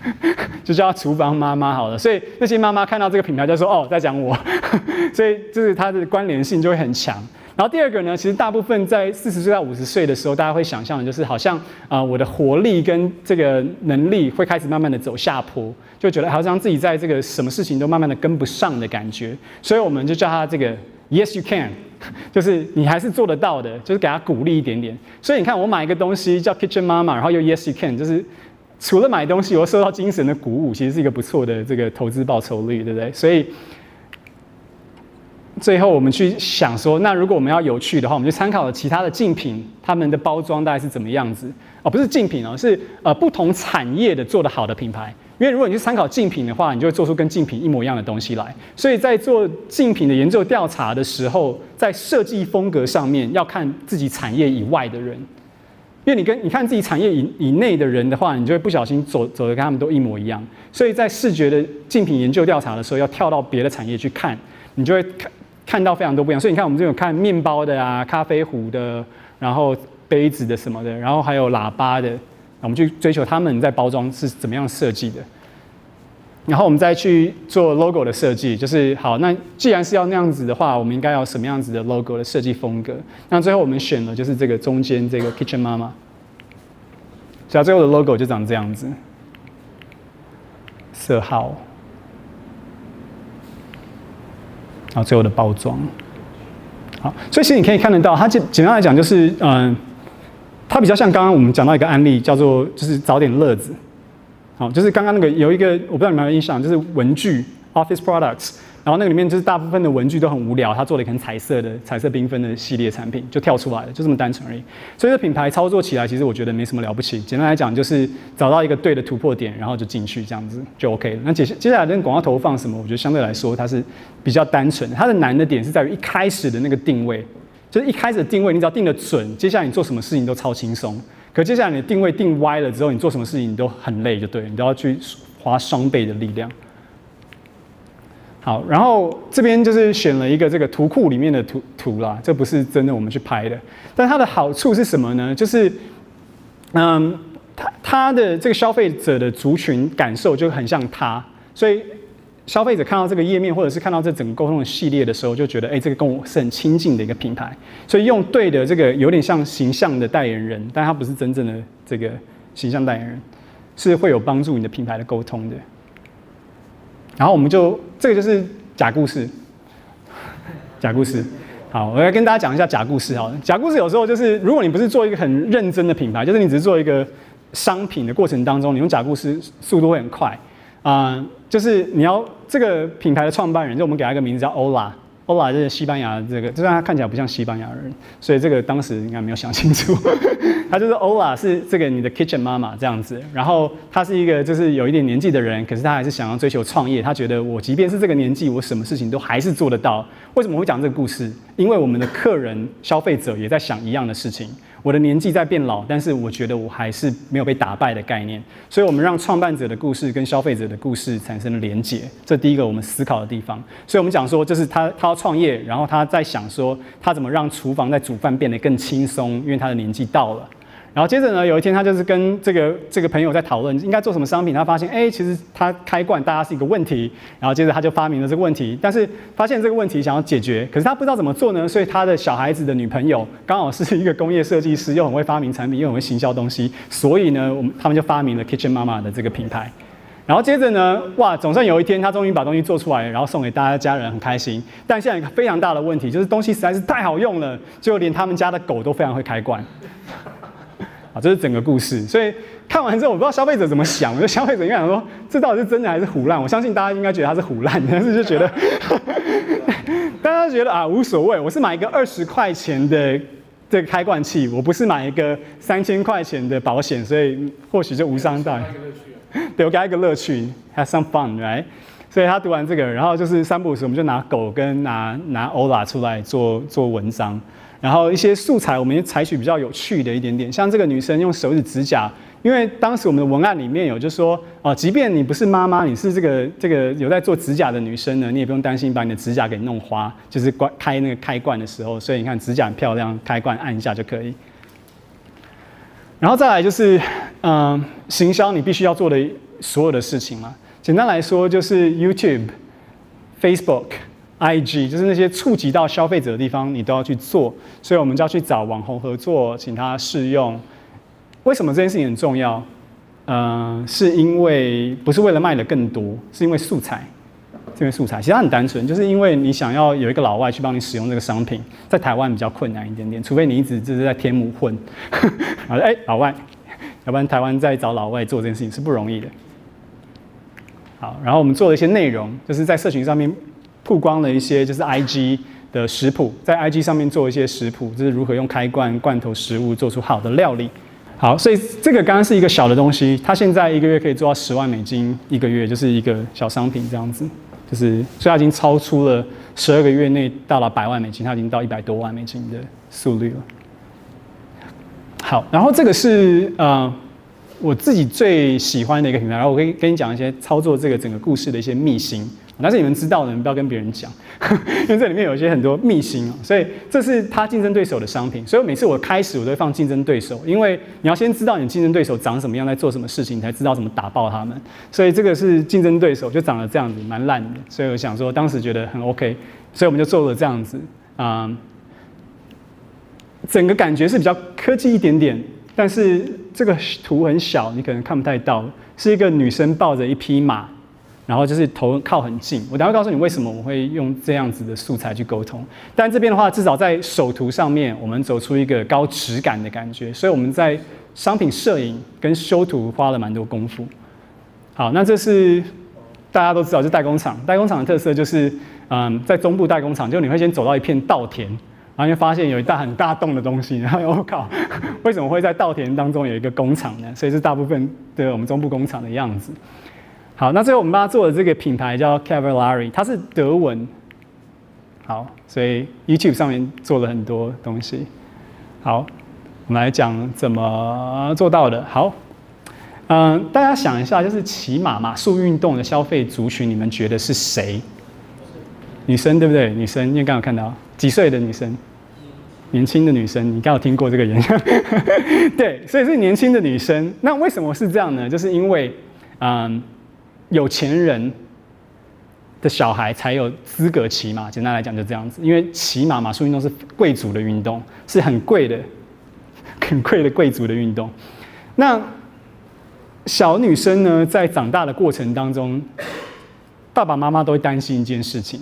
S1: 就叫她厨房妈妈好了。所以那些妈妈看到这个品牌就说：“哦，在讲我。”所以就是它的关联性就会很强。然后第二个呢，其实大部分在四十岁到五十岁的时候，大家会想象的就是好像啊、我的活力跟这个能力会开始慢慢的走下坡，就觉得好像自己在这个什么事情都慢慢的跟不上的感觉。所以我们就叫他这个 Yes you can。就是你还是做得到的，就是给他鼓励一点点。所以你看，我买一个东西叫 Kitchen Mama，然后又 Yes You Can，就是除了买东西，我受到精神的鼓舞，其实是一个不错的这个投资报酬率，对不对？所以最后我们去想说，那如果我们要有趣的话，我们就参考了其他的竞品，他们的包装大概是怎么样子？哦，不是竞品哦，是呃不同产业的做得好的品牌。因为如果你去参考竞品的话，你就会做出跟竞品一模一样的东西来。所以在做竞品的研究调查的时候，在设计风格上面要看自己产业以外的人，因为你跟你看自己产业以以内的人的话，你就会不小心走走的跟他们都一模一样。所以在视觉的竞品研究调查的时候，要跳到别的产业去看，你就会看看到非常多不一样。所以你看我们这种看面包的啊、咖啡壶的，然后杯子的什么的，然后还有喇叭的。我们去追求他们在包装是怎么样设计的，然后我们再去做 logo 的设计，就是好，那既然是要那样子的话，我们应该要什么样子的 logo 的设计风格？那最后我们选了就是这个中间这个 Kitchen Mama，所以最后的 logo 就长这样子，色号。然后最后的包装。好，所以其实你可以看得到，它简简单来讲就是，嗯，它比较像刚刚我们讲到一个案例，叫做就是找点乐子。好，就是刚刚那个有一个我不知道你们有没有印象，就是文具 Office Products。然后那个里面就是大部分的文具都很无聊，他做了一个彩色的、彩色缤纷的系列产品，就跳出来了，就这么单纯而已。所以这品牌操作起来，其实我觉得没什么了不起。简单来讲，就是找到一个对的突破点，然后就进去，这样子就 OK 了。那接接下来跟广告投放什么，我觉得相对来说它是比较单纯。它的难的点是在于一开始的那个定位，就是一开始定位，你只要定得准，接下来你做什么事情都超轻松。可接下来你的定位定歪了之后，你做什么事情你都很累，就对，你都要去花双倍的力量。好，然后这边就是选了一个这个图库里面的图图啦，这不是真的我们去拍的。但它的好处是什么呢？就是，嗯，它它的这个消费者的族群感受就很像它，所以消费者看到这个页面或者是看到这整个沟通的系列的时候，就觉得哎，这个跟我是很亲近的一个品牌。所以用对的这个有点像形象的代言人，但他不是真正的这个形象代言人，是会有帮助你的品牌的沟通的。然后我们就这个就是假故事，假故事。好，我来跟大家讲一下假故事。好，假故事有时候就是，如果你不是做一个很认真的品牌，就是你只是做一个商品的过程当中，你用假故事速度会很快。啊、就是你要这个品牌的创办人，就我们给他一个名字叫欧拉。欧拉是西班牙这个，就算他看起来不像西班牙人，所以这个当时应该没有想清楚。他就是欧拉，是这个你的 kitchen 妈妈这样子。然后他是一个就是有一点年纪的人，可是他还是想要追求创业。他觉得我即便是这个年纪，我什么事情都还是做得到。为什么会讲这个故事？因为我们的客人消费者也在想一样的事情。我的年纪在变老，但是我觉得我还是没有被打败的概念，所以我们让创办者的故事跟消费者的故事产生了连结，这第一个我们思考的地方。所以我们讲说，就是他他要创业，然后他在想说，他怎么让厨房在煮饭变得更轻松，因为他的年纪到了。然后接着呢，有一天他就是跟这个这个朋友在讨论应该做什么商品，他发现哎，其实他开罐大家是一个问题。然后接着他就发明了这个问题，但是发现这个问题想要解决，可是他不知道怎么做呢？所以他的小孩子的女朋友刚好是一个工业设计师，又很会发明产品，又很会行销东西，所以呢，我们他们就发明了 Kitchen Mama 的这个品牌。然后接着呢，哇，总算有一天他终于把东西做出来，然后送给大家家人，很开心。但现在一个非常大的问题，就是东西实在是太好用了，就连他们家的狗都非常会开罐。啊这是整个故事，所以看完之后，我不知道消费者怎么想。我觉得消费者应该想说，这到底是真的还是唬烂？我相信大家应该觉得它是唬烂，但是就觉得，大家觉得啊无所谓。我是买一个二十块钱的这个开罐器，我不是买一个三千块钱的保险，所以或许就无伤大雅。对，我给他一个乐趣，have some fun，right？所以他读完这个，然后就是三不五时，我们就拿狗跟拿拿欧拉出来做做文章。然后一些素材，我们也采取比较有趣的一点点，像这个女生用手指指甲，因为当时我们的文案里面有就说，哦，即便你不是妈妈，你是这个这个有在做指甲的女生呢，你也不用担心把你的指甲给弄花，就是关开那个开罐的时候，所以你看指甲很漂亮，开罐按一下就可以。然后再来就是，嗯、行销你必须要做的所有的事情嘛，简单来说就是 YouTube、Facebook。IG 就是那些触及到消费者的地方，你都要去做，所以我们就要去找网红合作，请他试用。为什么这件事情很重要？嗯、是因为不是为了卖的更多，是因为素材，是因为素材。其实它很单纯，就是因为你想要有一个老外去帮你使用这个商品，在台湾比较困难一点点，除非你一直就是在天母混，好的，哎，老外，要不然台湾再找老外做这件事情是不容易的。好，然后我们做了一些内容，就是在社群上面。曝光了一些就是 IG 的食谱，在 IG 上面做一些食谱，就是如何用开罐罐头食物做出好的料理。好，所以这个刚刚是一个小的东西，它现在一个月可以做到十万美金一个月，就是一个小商品这样子，就是所以它已经超出了十二个月内到了百万美金，它已经到一百多万美金的速率了。好，然后这个是呃我自己最喜欢的一个品牌，然后我可以跟你讲一些操作这个整个故事的一些秘辛。但是你们知道的，你不要跟别人讲，因为这里面有一些很多秘辛，所以这是他竞争对手的商品。所以每次我开始我都会放竞争对手，因为你要先知道你竞争对手长什么样，在做什么事情，你才知道怎么打爆他们。所以这个是竞争对手，就长得这样子，蛮烂的。所以我想说，当时觉得很 OK，所以我们就做了这样子啊、整个感觉是比较科技一点点，但是这个图很小，你可能看不太到，是一个女生抱着一匹马。然后就是头靠很近。我等会告诉你为什么我会用这样子的素材去沟通。但这边的话，至少在手图上面，我们走出一个高质感的感觉。所以我们在商品摄影跟修图花了蛮多功夫。好，那这是大家都知道，就代工厂。代工厂的特色就是，嗯，在中部代工厂，就你会先走到一片稻田。然后就发现有一大很大洞的东西，然后我靠，为什么会在稻田当中有一个工厂呢？所以是大部分的我们中部工厂的样子。好，那最后我们帮他做的这个品牌叫 Cavallari，它是德文。好，所以 YouTube 上面做了很多东西。好，我们来讲怎么做到的。好，嗯，大家想一下，就是骑马马术运动的消费族群，你们觉得是谁？女生对不对？女生，因为刚刚有看到几岁的女生？年轻的女生，你刚有听过这个演讲？对，所以是年轻的女生。那为什么是这样呢？就是因为，嗯，有钱人的小孩才有资格骑马。简单来讲就这样子，因为骑马马术运动是贵族的运动，是很贵的、很贵的贵族的运动。那小女生呢，在长大的过程当中，爸爸妈妈都会担心一件事情。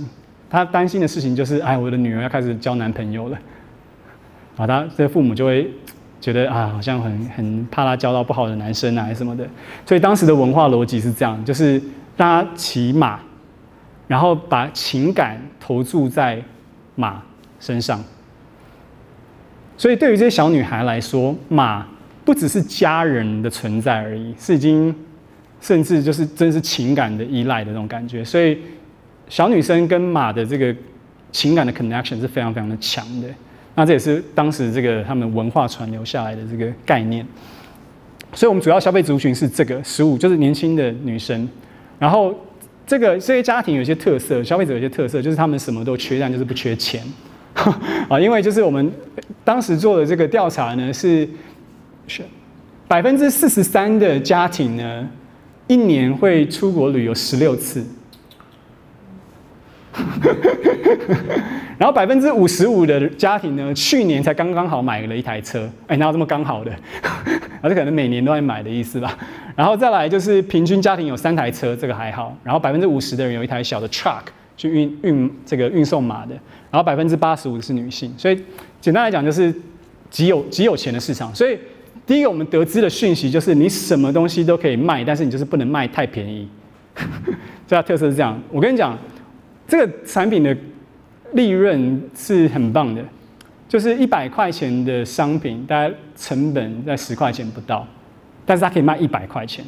S1: 她担心的事情就是，哎，我的女儿要开始交男朋友了。啊，他这父母就会觉得啊，好像很很怕他交到不好的男生啊，什么的。所以当时的文化逻辑是这样，就是大家骑马，然后把情感投注在马身上。所以对于这些小女孩来说，马不只是家人的存在而已，是已经甚至就是真是情感的依赖的那种感觉。所以小女生跟马的这个情感的 connection 是非常非常的强的。那这也是当时这个他们文化传流下来的这个概念，所以我们主要消费族群是这个十五，就是年轻的女生。然后这个这些家庭有些特色，消费者有些特色，就是他们什么都缺，但就是不缺钱 啊。因为就是我们当时做的这个调查呢，是百分之四十三的家庭呢，一年会出国旅游十六次。然后百分之五十五的家庭呢，去年才刚刚好买了一台车，哎，哪有这么刚好的？啊，这可能每年都在买的意思吧。然后再来就是平均家庭有三台车，这个还好。然后百分之五十的人有一台小的 truck 去运运这个运送马的。然后百分之八十五是女性，所以简单来讲就是极有极有钱的市场。所以第一个我们得知的讯息就是，你什么东西都可以卖，但是你就是不能卖太便宜。这特色是这样。我跟你讲。这个产品的利润是很棒的，就是一百块钱的商品，大概成本在十块钱不到，但是它可以卖一百块钱，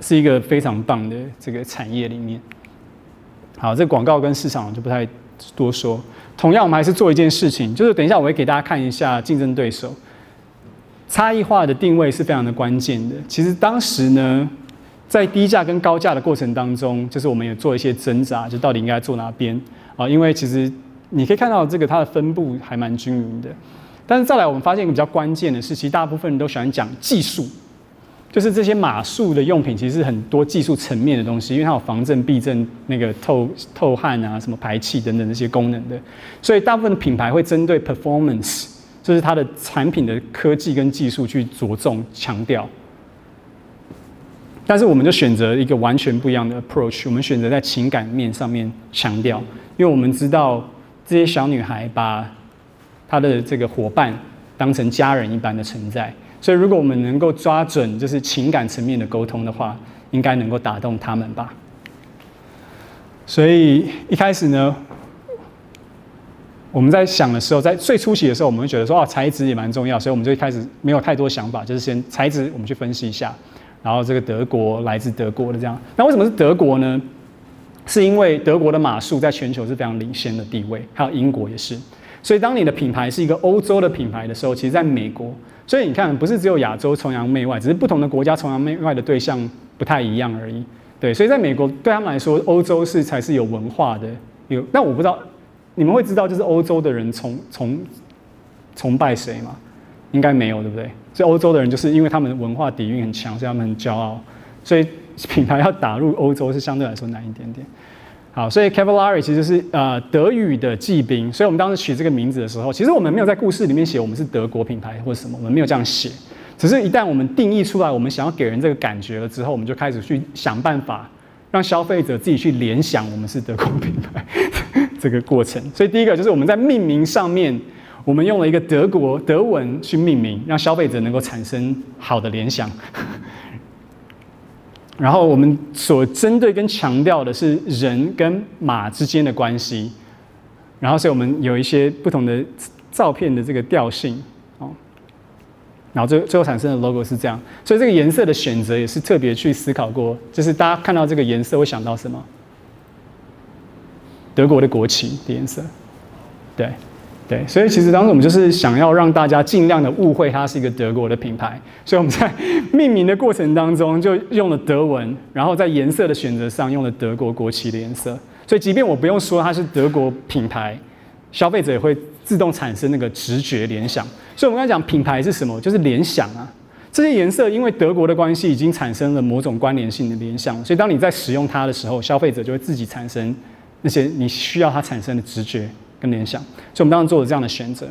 S1: 是一个非常棒的这个产业里面。好，这个广告跟市场就不太多说。同样，我们还是做一件事情，就是等一下我会给大家看一下竞争对手，差异化的定位是非常的关键的。其实当时呢。在低价跟高价的过程当中，就是我们也做一些挣扎，就到底应该做哪边啊？因为其实你可以看到这个它的分布还蛮均匀的。但是再来，我们发现一个比较关键的是，其实大部分人都喜欢讲技术，就是这些马术的用品其实是很多技术层面的东西，因为它有防震、避震、那个透透汗啊、什么排气等等这些功能的。所以大部分的品牌会针对 performance，就是它的产品的科技跟技术去着重强调。但是我们就选择一个完全不一样的 approach，我们选择在情感面上面强调，因为我们知道这些小女孩把她的这个伙伴当成家人一般的存在，所以如果我们能够抓准就是情感层面的沟通的话，应该能够打动他们吧。所以一开始呢，我们在想的时候，在最初期的时候，我们觉得说哦，材质也蛮重要，所以我们就一开始没有太多想法，就是先材质我们去分析一下。然后这个德国来自德国的这样，那为什么是德国呢？是因为德国的马术在全球是非常领先的地位，还有英国也是。所以当你的品牌是一个欧洲的品牌的时候，其实在美国，所以你看不是只有亚洲崇洋媚外，只是不同的国家崇洋媚外的对象不太一样而已。对，所以在美国对他们来说，欧洲是才是有文化的。有，那我不知道你们会知道，就是欧洲的人崇崇崇拜谁吗？应该没有，对不对？所以欧洲的人就是因为他们的文化底蕴很强，所以他们很骄傲，所以品牌要打入欧洲是相对来说难一点点。好，所以 Cavallari 其实是呃德语的骑兵，所以我们当时取这个名字的时候，其实我们没有在故事里面写我们是德国品牌或者什么，我们没有这样写。只是一旦我们定义出来，我们想要给人这个感觉了之后，我们就开始去想办法让消费者自己去联想我们是德国品牌这个过程。所以第一个就是我们在命名上面，我们用了一个德国德文去命名，让消费者能够产生好的联想。然后我们所针对跟强调的是人跟马之间的关系。然后，所以我们有一些不同的照片的这个调性，哦，然后最最后产生的 logo 是这样。所以这个颜色的选择也是特别去思考过，就是大家看到这个颜色会想到什么？德国的国旗的颜色，对，对。所以其实当时我们就是想要让大家尽量的误会它是一个德国的品牌，所以我们在 命名的过程当中就用了德文，然后在颜色的选择上用了德国国旗的颜色。所以，即便我不用说它是德国品牌，消费者也会自动产生那个直觉联想。所以，我们刚才讲品牌是什么？就是联想啊。这些颜色因为德国的关系，已经产生了某种关联性的联想。所以，当你在使用它的时候，消费者就会自己产生那些你需要它产生的直觉跟联想。所以我们当时做了这样的选择，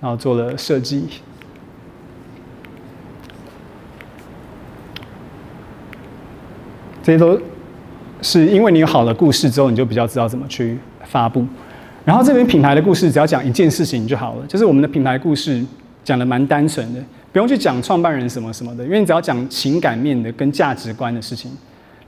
S1: 然后做了设计。这些都。是因为你有好的故事之后，你就比较知道怎么去发布。然后这边品牌的故事，只要讲一件事情就好了，就是我们的品牌故事讲的蛮单纯的，不用去讲创办人什么什么的，因为你只要讲情感面的跟价值观的事情。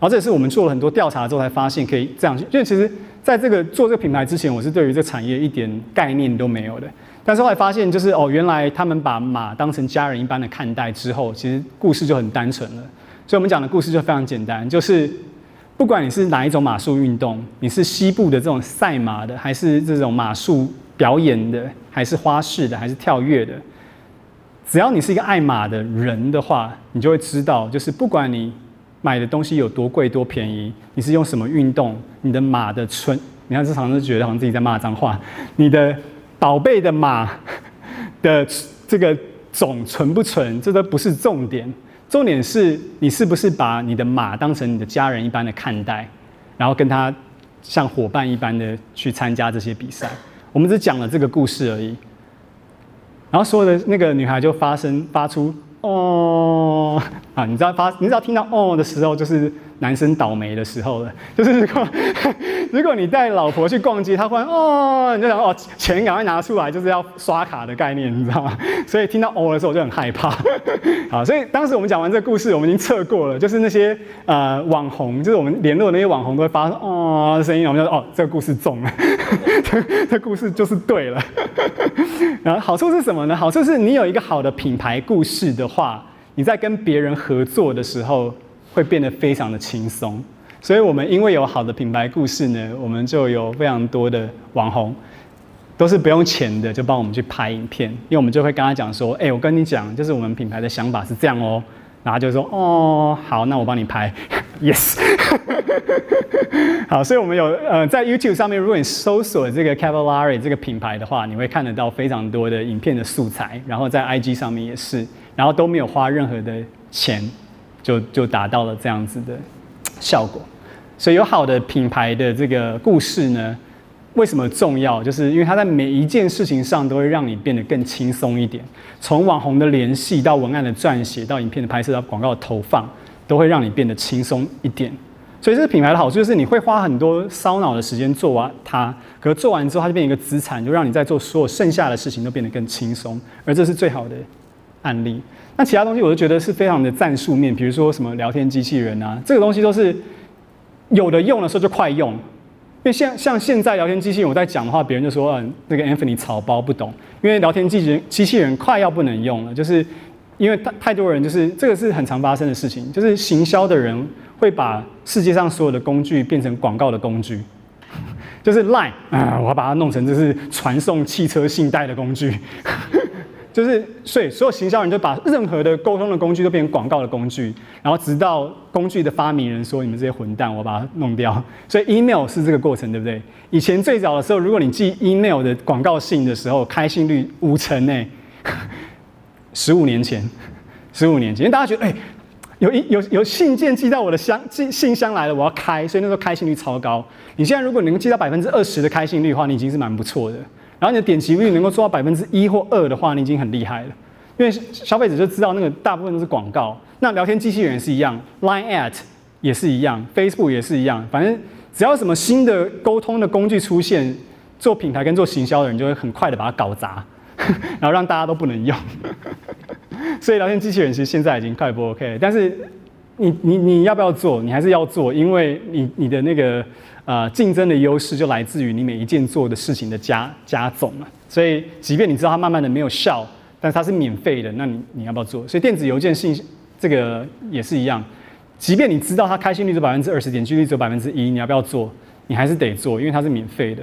S1: 然后这也是我们做了很多调查之后才发现可以这样。因为其实在这个做这个品牌之前，我是对于这个产业一点概念都没有的。但是后来发现，就是哦，原来他们把马当成家人一般的看待之后，其实故事就很单纯了。所以我们讲的故事就非常简单，就是。不管你是哪一种马术运动，你是西部的这种赛马的，还是这种马术表演的，还是花式的，还是跳跃的，只要你是一个爱马的人的话，你就会知道，就是不管你买的东西有多贵多便宜，你是用什么运动，你的马的纯，你看，这常常觉得好像自己在骂脏话，你的宝贝的马的这个种纯不纯，这都不是重点。重点是你是不是把你的马当成你的家人一般的看待，然后跟他像伙伴一般的去参加这些比赛。我们只讲了这个故事而已，然后所有的那个女孩就发声发出哦啊，你知道发你知道听到哦的时候就是。男生倒霉的时候了，就是如果 如果你带老婆去逛街，他忽然哦，你就想哦，钱赶快拿出来，就是要刷卡的概念，你知道吗？所以听到哦的时候，我就很害怕。好，所以当时我们讲完这个故事，我们已经测过了，就是那些呃网红，就是我们联络那些网红都会发哦的声音，我们就说哦，这个故事中了，这故事就是对了。然后好处是什么呢？好处是你有一个好的品牌故事的话，你在跟别人合作的时候。会变得非常的轻松，所以我们因为有好的品牌故事呢，我们就有非常多的网红，都是不用钱的，就帮我们去拍影片，因为我们就会跟他讲说，哎，我跟你讲，就是我们品牌的想法是这样哦，然后就说，哦，好，那我帮你拍，yes，好，所以我们有呃在 YouTube 上面，如果你搜索这个 Cavallari 这个品牌的话，你会看得到非常多的影片的素材，然后在 IG 上面也是，然后都没有花任何的钱。就就达到了这样子的效果，所以有好的品牌的这个故事呢，为什么重要？就是因为它在每一件事情上都会让你变得更轻松一点。从网红的联系到文案的撰写，到影片的拍摄，到广告的投放，都会让你变得轻松一点。所以这个品牌的好处就是你会花很多烧脑的时间做完它，可是做完之后它就变成一个资产，就让你在做所有剩下的事情都变得更轻松。而这是最好的案例。那其他东西我就觉得是非常的战术面，比如说什么聊天机器人啊，这个东西都是有的用的时候就快用。因为像像现在聊天机器人我在讲的话，别人就说嗯，那个 Anthony 草包不懂，因为聊天机器人机器人快要不能用了，就是因为太太多人就是这个是很常发生的事情，就是行销的人会把世界上所有的工具变成广告的工具，就是 Line 啊，我要把它弄成就是传送汽车信贷的工具。就是，所以所有行销人就把任何的沟通的工具都变成广告的工具，然后直到工具的发明人说：“你们这些混蛋，我把它弄掉。”所以 email 是这个过程，对不对？以前最早的时候，如果你寄 email 的广告信的时候，开信率五成诶。十五年前，十五年前，因为大家觉得，哎，有一有有信件寄到我的箱寄信箱来了，我要开，所以那时候开信率超高。你现在如果能够寄到百分之二十的开信率的话，你已经是蛮不错的。然后你的点击率能够做到百分之一或二的话，你已经很厉害了。因为消费者就知道那个大部分都是广告。那聊天机器人是一样，Line at 也是一样，Facebook 也是一样，反正只要什么新的沟通的工具出现，做品牌跟做行销的人就会很快的把它搞砸，然后让大家都不能用。所以聊天机器人其实现在已经快不 OK，但是你你你要不要做？你还是要做，因为你你的那个呃竞争的优势就来自于你每一件做的事情的加加总嘛。所以即便你知道它慢慢的没有效，但是它是免费的，那你你要不要做？所以电子邮件信这个也是一样，即便你知道它开心率只有百分之二十，点击率只有百分之一，你要不要做？你还是得做，因为它是免费的。